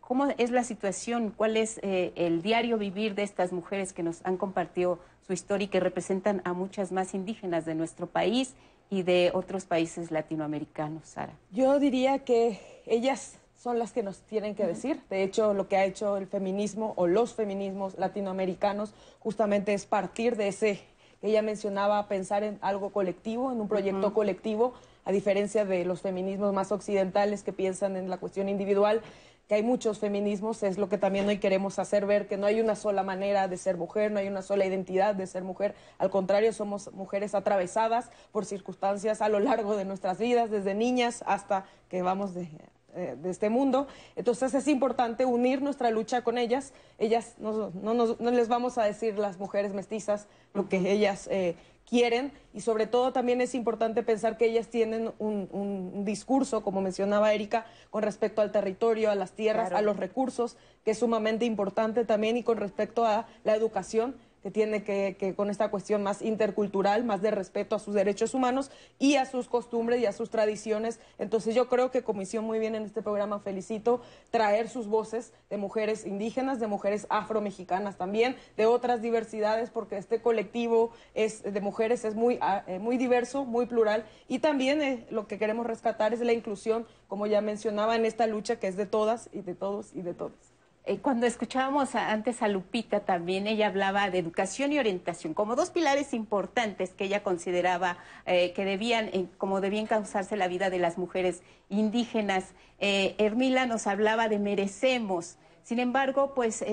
¿Cómo es la situación? ¿Cuál es eh, el diario vivir de estas mujeres que nos han compartido su historia y que representan a muchas más indígenas de nuestro país y de otros países latinoamericanos, Sara? Yo diría que ellas son las que nos tienen que decir. De hecho, lo que ha hecho el feminismo o los feminismos latinoamericanos justamente es partir de ese que ella mencionaba, pensar en algo colectivo, en un proyecto colectivo, a diferencia de los feminismos más occidentales que piensan en la cuestión individual, que hay muchos feminismos, es lo que también hoy queremos hacer ver, que no hay una sola manera de ser mujer, no hay una sola identidad de ser mujer, al contrario, somos mujeres atravesadas por circunstancias a lo largo de nuestras vidas, desde niñas hasta que vamos de, de este mundo. Entonces es importante unir nuestra lucha con ellas. Ellas no, no, les vamos a decir las mujeres mestizas lo que ellas eh, quieren y sobre todo también es importante pensar que ellas tienen un, discurso, como mencionaba Erika, con respecto al territorio, a las tierras, a los recursos, que es sumamente importante también y con respecto a la educación que tiene que, que, con esta cuestión más intercultural, más de respeto a sus derechos humanos y a sus costumbres y a sus tradiciones. Entonces yo creo que Comisión muy bien en este programa felicito traer sus voces de mujeres indígenas, de mujeres afromexicanas también, de otras diversidades, porque este colectivo es, de mujeres es muy, ah, eh, muy diverso, muy plural y también eh, lo que queremos rescatar es la inclusión, como ya mencionaba, en esta lucha que es de todas y de todos y de todas. Eh, cuando escuchábamos antes a Lupita también, ella hablaba de educación y orientación como dos pilares importantes que ella consideraba eh, que debían, como debían causarse la vida de las mujeres indígenas. Eh, Hermila nos hablaba de merecemos. Sin embargo, pues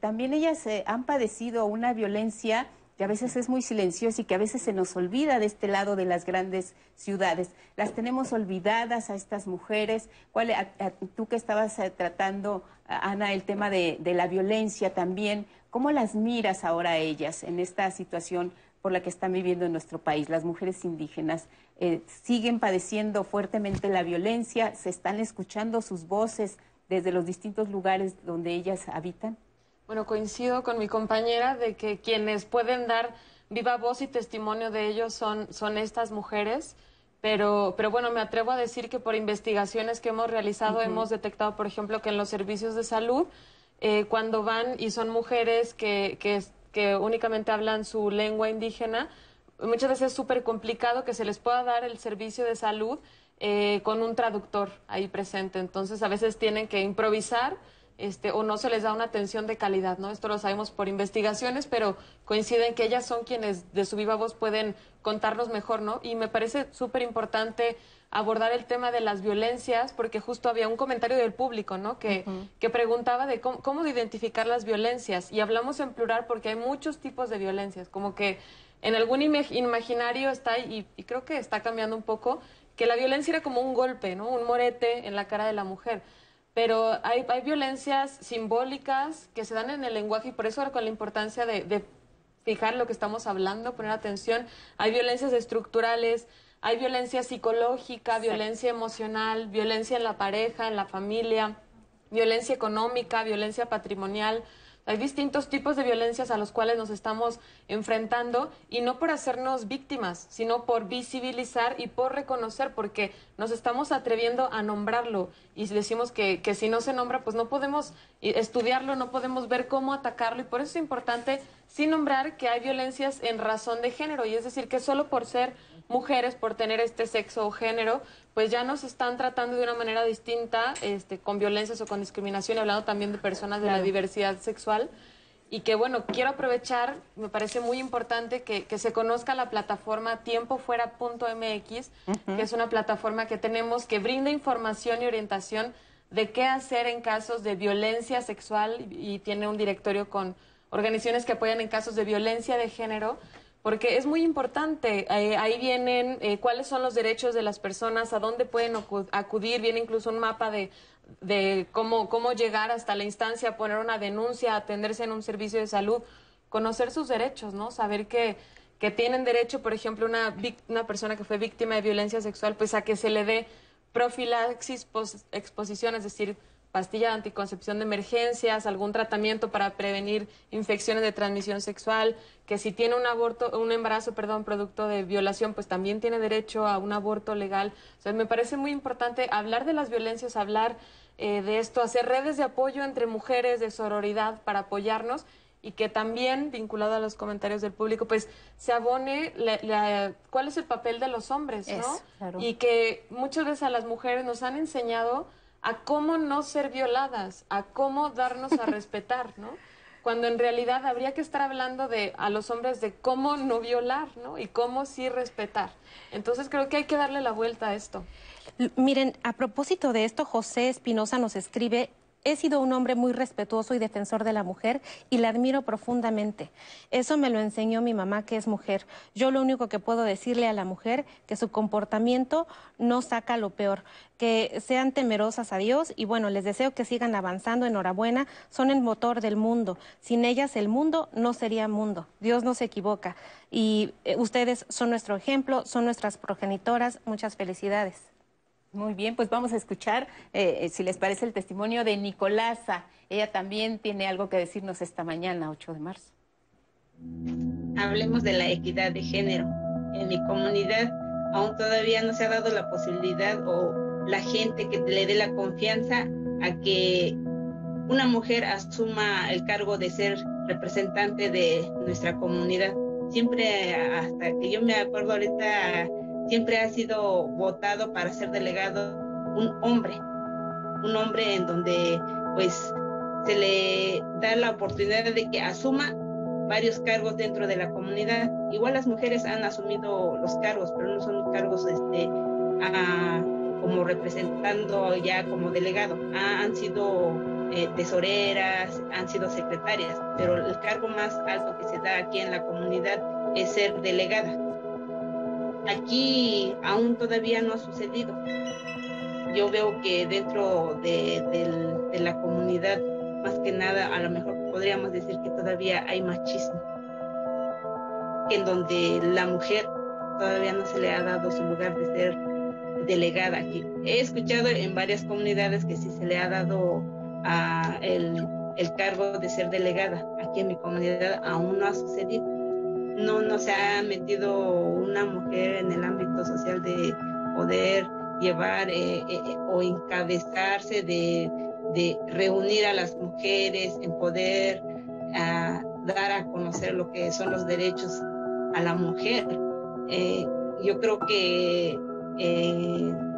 también ellas han padecido una violencia que a veces es muy silenciosa y que a veces se nos olvida de este lado de las grandes ciudades. Las tenemos olvidadas a estas mujeres. ¿Cuál, tú que estabas eh, tratando, Ana, el tema de, la violencia también, ¿cómo las miras ahora a ellas en esta situación por la que están viviendo en nuestro país? Las mujeres indígenas eh, siguen padeciendo fuertemente la violencia, se están escuchando sus voces desde los distintos lugares donde ellas habitan. Bueno, coincido con mi compañera de que quienes pueden dar viva voz y testimonio de ellos son, son estas mujeres. Pero, pero bueno, me atrevo a decir que por investigaciones que hemos realizado hemos detectado, por ejemplo, que en los servicios de salud, eh, cuando van y son mujeres que, que, que únicamente hablan su lengua indígena, muchas veces es súper complicado que se les pueda dar el servicio de salud eh, con un traductor ahí presente. Entonces, a veces tienen que improvisar este, o no se les da una atención de calidad, ¿no? Esto lo sabemos por investigaciones, pero coinciden que ellas son quienes de su viva voz pueden contarnos mejor, ¿no? Y me parece súper importante abordar el tema de las violencias, porque justo había un comentario del público, ¿no? Que, que preguntaba de cómo, identificar las violencias. Y hablamos en plural porque hay muchos tipos de violencias, como que en algún imaginario está, y, y creo que está cambiando un poco, que la violencia era como un golpe, ¿no? Un morete en la cara de la mujer pero hay, hay violencias simbólicas que se dan en el lenguaje y por eso ahora con la importancia de, fijar lo que estamos hablando, poner atención. Hay violencias estructurales, hay violencia psicológica, violencia emocional, violencia en la pareja, en la familia, violencia económica, violencia patrimonial. Hay distintos tipos de violencias a los cuales nos estamos enfrentando y no por hacernos víctimas, sino por visibilizar y por reconocer, porque nos estamos atreviendo a nombrarlo y decimos que, que si no se nombra, pues no podemos estudiarlo, no podemos ver cómo atacarlo y por eso es importante sin nombrar que hay violencias en razón de género y es decir que solo por ser mujeres por tener este sexo o género, pues ya nos están tratando de una manera distinta, este, con violencias o con discriminación, hablando también de personas de la diversidad sexual. Y que bueno, quiero aprovechar, me parece muy importante que, que se conozca la plataforma tiempofuera.mx, que es una plataforma que tenemos que brinda información y orientación de qué hacer en casos de violencia sexual y, tiene un directorio con organizaciones que apoyan en casos de violencia de género porque es muy importante. Eh, ahí vienen eh, cuáles son los derechos de las personas, a dónde pueden acudir, viene incluso un mapa de, de cómo, cómo llegar hasta la instancia, poner una denuncia, atenderse en un servicio de salud, conocer sus derechos, ¿no? Saber que, que tienen derecho, por ejemplo, una, una persona que fue víctima de violencia sexual, pues a que se le dé profilaxis, exposición, es decir, pastilla de anticoncepción de emergencias, algún tratamiento para prevenir infecciones de transmisión sexual, que si tiene un aborto, un embarazo, perdón, producto de violación, pues también tiene derecho a un aborto legal. O sea, me parece muy importante hablar de las violencias, hablar eh, de esto, hacer redes de apoyo entre mujeres, de sororidad para apoyarnos y que también, vinculado a los comentarios del público, pues se abone cuál es el papel de los hombres, ¿no? Y que muchas veces a las mujeres nos han enseñado a cómo no ser violadas, a cómo darnos a respetar, ¿no? Cuando en realidad habría que estar hablando de a los hombres de cómo no violar, ¿no? Y cómo sí respetar. Entonces creo que hay que darle la vuelta a esto. Miren, a propósito de esto, José Espinosa nos escribe He sido un hombre muy respetuoso y defensor de la mujer y la admiro profundamente. Eso me lo enseñó mi mamá, que es mujer. Yo lo único que puedo decirle a la mujer que su comportamiento no saca lo peor, que sean temerosas a Dios y bueno, les deseo que sigan avanzando. Enhorabuena, son el motor del mundo. Sin ellas el mundo no sería mundo. Dios no se equivoca y eh, ustedes son nuestro ejemplo, son nuestras progenitoras. Muchas felicidades. Muy bien, pues vamos a escuchar, eh, si les parece, el testimonio de Nicolasa. Ella también tiene algo que decirnos esta mañana, 8 de marzo. Hablemos de la equidad de género. En mi comunidad aún todavía no se ha dado la posibilidad o la gente que le dé la confianza a que una mujer asuma el cargo de ser representante de nuestra comunidad. Siempre, hasta que yo me acuerdo ahorita, siempre ha sido votado para ser delegado un hombre, un hombre en donde pues se le da la oportunidad de que asuma varios cargos dentro de la comunidad. Igual las mujeres han asumido los cargos, pero no son cargos este, como representando ya como delegado. han sido eh, tesoreras, han sido secretarias, pero el cargo más alto que se da aquí en la comunidad es ser delegada. Aquí aún todavía no ha sucedido. Yo veo que dentro de, la comunidad, más que nada, a lo mejor podríamos decir que todavía hay machismo, en donde la mujer todavía no se le ha dado su lugar de ser delegada aquí. He escuchado en varias comunidades que sí se le ha dado a el, el cargo de ser delegada. Aquí en mi comunidad aún no ha sucedido no, no se ha metido una mujer en el ámbito social de poder llevar eh, eh, eh, o encabezarse de, reunir a las mujeres, en poder dar a conocer lo que son los derechos a la mujer. yo creo que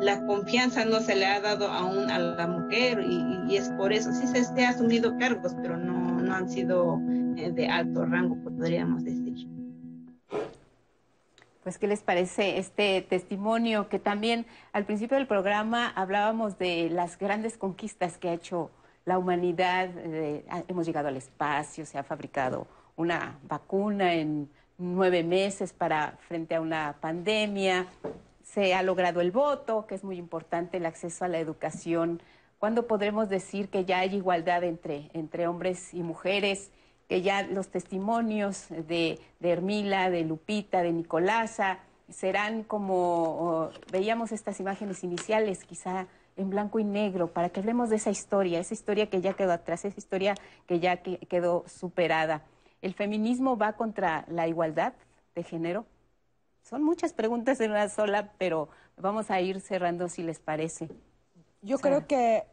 la confianza no se le ha dado aún a la mujer y, es por eso sí se, se ha asumido cargos, pero no, no han sido de alto rango, podríamos decir. Pues, ¿qué les parece este testimonio? Que también al principio del programa hablábamos de las grandes conquistas que ha hecho la humanidad. hemos llegado al espacio, se ha fabricado una vacuna en nueve meses para frente a una pandemia, se ha logrado el voto, que es muy importante, el acceso a la educación. ¿Cuándo podremos decir que ya hay igualdad entre, entre hombres y mujeres? Que ya los testimonios de, de Hermila, de Lupita, de Nicolasa, serán como, veíamos estas imágenes iniciales, quizá en blanco y negro, para que hablemos de esa historia, esa historia que ya quedó atrás, esa historia que ya quedó superada. ¿El feminismo va contra la igualdad de género? Son muchas preguntas en una sola, pero vamos a ir cerrando si les parece. Yo creo que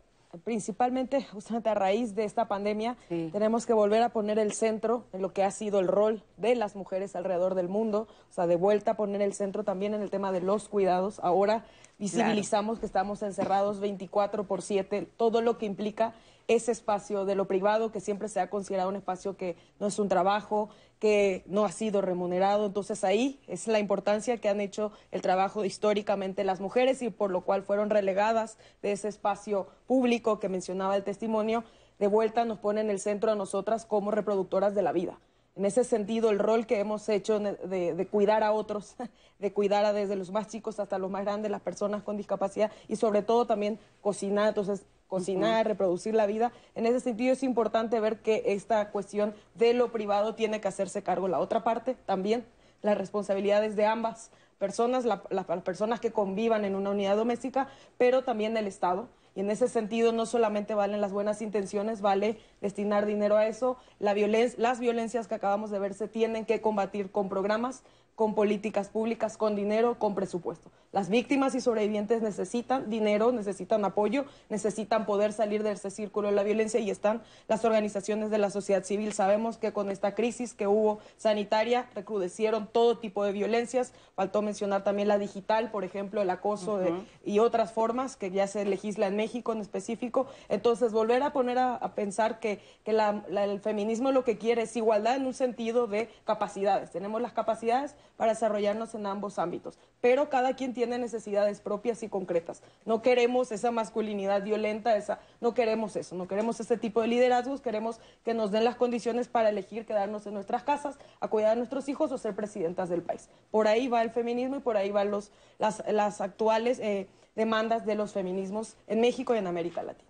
principalmente justamente a raíz de esta pandemia, tenemos que volver a poner el centro en lo que ha sido el rol de las mujeres alrededor del mundo, o sea, de vuelta a poner el centro también en el tema de los cuidados. Ahora visibilizamos que estamos encerrados 24 por 7, todo lo que implica ese espacio de lo privado que siempre se ha considerado un espacio que no es un trabajo, que no ha sido remunerado. Entonces ahí es la importancia que han hecho el trabajo históricamente las mujeres y por lo cual fueron relegadas de ese espacio público que mencionaba el testimonio. De vuelta nos pone en el centro a nosotras como reproductoras de la vida. En ese sentido, el rol que hemos hecho de, cuidar a otros, de cuidar a desde los más chicos hasta los más grandes, las personas con discapacidad y sobre todo también cocinar, entonces cocinar, reproducir la vida. En ese sentido es importante ver que esta cuestión de lo privado tiene que hacerse cargo la otra parte también, las responsabilidades de ambas personas, las personas que convivan en una unidad doméstica, pero también el Estado. Y en ese sentido no solamente valen las buenas intenciones, vale destinar dinero a eso. La las violencias que acabamos de ver se tienen que combatir con programas con políticas públicas, con dinero, con presupuesto. Las víctimas y sobrevivientes necesitan dinero, necesitan apoyo, necesitan poder salir de ese círculo de la violencia y están las organizaciones de la sociedad civil. Sabemos que con esta crisis que hubo sanitaria recrudecieron todo tipo de violencias. Faltó mencionar también la digital, por ejemplo, el acoso y otras formas que ya se legisla en México en específico. Entonces, volver a poner a, pensar que, el feminismo lo que quiere es igualdad en un sentido de capacidades. Tenemos las capacidades, para desarrollarnos en ambos ámbitos. Pero cada quien tiene necesidades propias y concretas. No queremos esa masculinidad violenta, esa, no queremos eso, no queremos ese tipo de liderazgos, queremos que nos den las condiciones para elegir quedarnos en nuestras casas, a cuidar a nuestros hijos o ser presidentas del país. Por ahí va el feminismo y por ahí van los, las, actuales eh, demandas de los feminismos en México y en América Latina.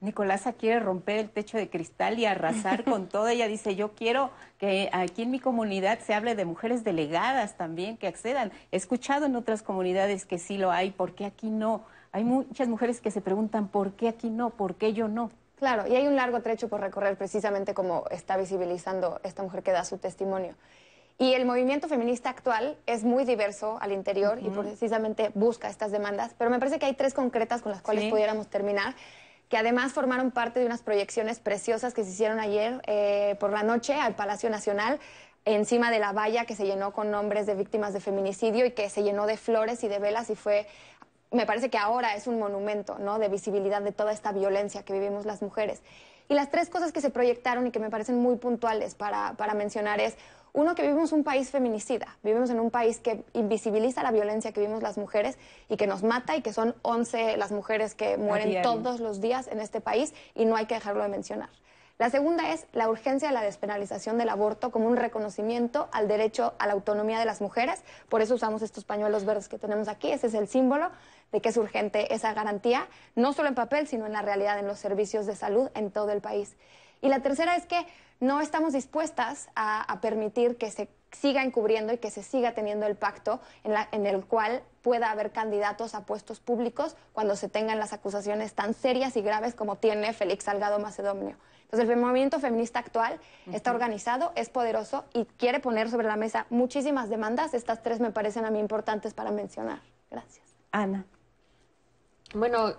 Nicolasa quiere romper el techo de cristal y arrasar con todo. Ella dice, yo quiero que aquí en mi comunidad se hable de mujeres delegadas también que accedan. He escuchado en otras comunidades que sí lo hay, ¿por qué aquí no? Hay muchas mujeres que se preguntan, ¿por qué aquí no? ¿Por qué yo no? Claro, y hay un largo trecho por recorrer precisamente como está visibilizando esta mujer que da su testimonio. Y el movimiento feminista actual es muy diverso al interior y precisamente busca estas demandas, pero me parece que hay tres concretas con las cuales pudiéramos terminar que además formaron parte de unas proyecciones preciosas que se hicieron ayer eh, por la noche al Palacio Nacional encima de la valla que se llenó con nombres de víctimas de feminicidio y que se llenó de flores y de velas y fue me parece que ahora es un monumento ¿no? de visibilidad de toda esta violencia que vivimos las mujeres. Y las tres cosas que se proyectaron y que me parecen muy puntuales para, para mencionar es, uno, que vivimos un país feminicida, vivimos en un país que invisibiliza la violencia que vivimos las mujeres y que nos mata y que son 11 las mujeres que mueren todos los días en este país y no hay que dejarlo de mencionar. La segunda es la urgencia de la despenalización del aborto como un reconocimiento al derecho a la autonomía de las mujeres. Por eso usamos estos pañuelos verdes que tenemos aquí. Ese es el símbolo de que es urgente esa garantía, no solo en papel, sino en la realidad en los servicios de salud en todo el país. Y la tercera es que no estamos dispuestas a, permitir que se siga encubriendo y que se siga teniendo el pacto en, el cual pueda haber candidatos a puestos públicos cuando se tengan las acusaciones tan serias y graves como tiene Félix Salgado Macedonio. Entonces, el movimiento feminista actual está organizado, es poderoso y quiere poner sobre la mesa muchísimas demandas. Estas tres me parecen a mí importantes para mencionar. Gracias. Ana. Bueno,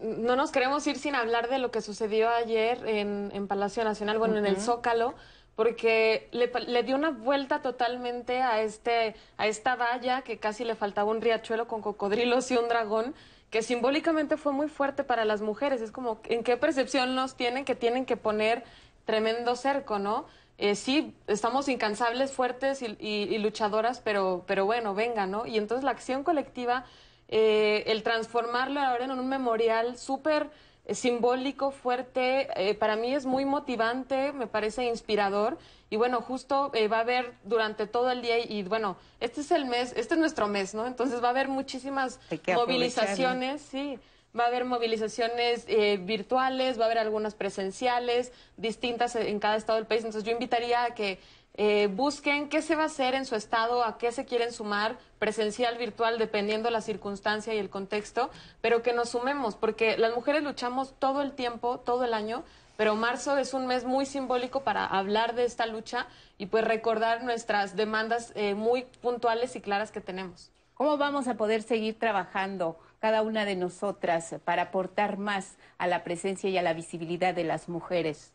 no nos queremos ir sin hablar de lo que sucedió ayer en, Palacio Nacional, bueno, en el Zócalo, porque le, dio una vuelta totalmente a, este, a esta valla que casi le faltaba un riachuelo con cocodrilos y un dragón, que simbólicamente fue muy fuerte para las mujeres. Es como, ¿en qué percepción nos tienen que tienen que poner tremendo cerco, no? Eh, sí, estamos incansables, fuertes y, y, luchadoras, pero, pero bueno, venga, ¿no? Y entonces la acción colectiva eh, el transformarlo ahora en un memorial súper eh, simbólico, fuerte, eh, para mí es muy motivante, me parece inspirador. Y bueno, justo va a haber durante todo el día y, bueno, este es el mes, este es nuestro mes, ¿no? Entonces va a haber muchísimas movilizaciones, sí. Va a haber movilizaciones virtuales, va a haber algunas presenciales, distintas en cada estado del país. Entonces yo invitaría a que eh, busquen qué se va a hacer en su estado, a qué se quieren sumar, presencial, virtual, dependiendo la circunstancia y el contexto, pero que nos sumemos, porque las mujeres luchamos todo el tiempo, todo el año, pero marzo es un mes muy simbólico para hablar de esta lucha y pues recordar nuestras demandas eh, muy puntuales y claras que tenemos. ¿Cómo vamos a poder seguir trabajando cada una de nosotras para aportar más a la presencia y a la visibilidad de las mujeres?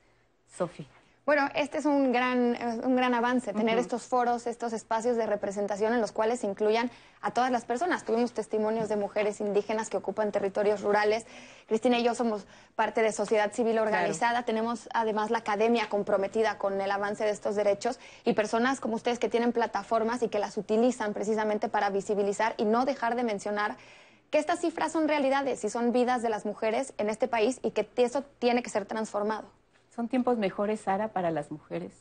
Sofía. Bueno, este es un gran, un gran avance, tener estos foros, estos espacios de representación en los cuales se incluyan a todas las personas. Tuvimos testimonios de mujeres indígenas que ocupan territorios rurales. Cristina y yo somos parte de sociedad civil organizada. Tenemos además la academia comprometida con el avance de estos derechos y personas como ustedes que tienen plataformas y que las utilizan precisamente para visibilizar y no dejar de mencionar que estas cifras son realidades y son vidas de las mujeres en este país y que eso tiene que ser transformado. ¿Son tiempos mejores, Sara, para las mujeres?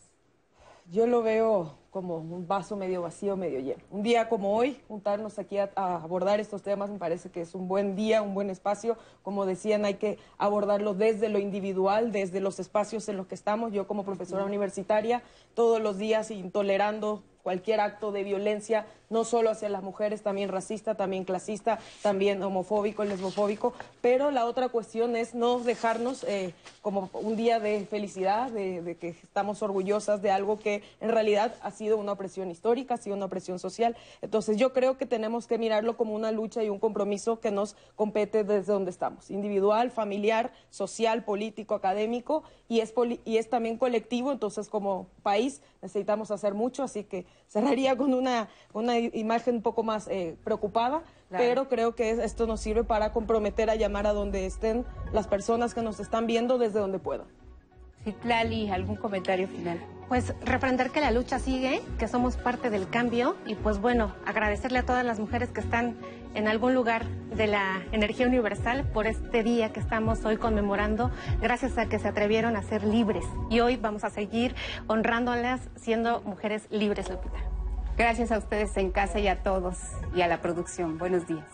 Yo lo veo como un vaso medio vacío, medio lleno. Un día como hoy, juntarnos aquí a, abordar estos temas me parece que es un buen día, un buen espacio. Como decían, hay que abordarlo desde lo individual, desde los espacios en los que estamos. Yo como profesora universitaria, todos los días intolerando cualquier acto de violencia, no solo hacia las mujeres, también racista, también clasista, también homofóbico, lesbofóbico, pero la otra cuestión es no dejarnos eh, como un día de felicidad, de, que estamos orgullosas de algo que en realidad ha sido una opresión histórica, ha sido una opresión social. Entonces yo creo que tenemos que mirarlo como una lucha y un compromiso que nos compete desde donde estamos, individual, familiar, social, político, académico, y es, y es también colectivo, entonces como país necesitamos hacer mucho, así que cerraría con una, una imagen un poco más eh, preocupada, pero creo que esto nos sirve para comprometer a llamar a donde estén las personas que nos están viendo desde donde puedan. Citlali, ¿algún comentario final? Pues refrendar que la lucha sigue, que somos parte del cambio y pues bueno, agradecerle a todas las mujeres que están en algún lugar de la energía universal por este día que estamos hoy conmemorando, gracias a que se atrevieron a ser libres. Y hoy vamos a seguir honrándolas siendo mujeres libres, Lupita. Gracias a ustedes en casa y a todos y a la producción. Buenos días.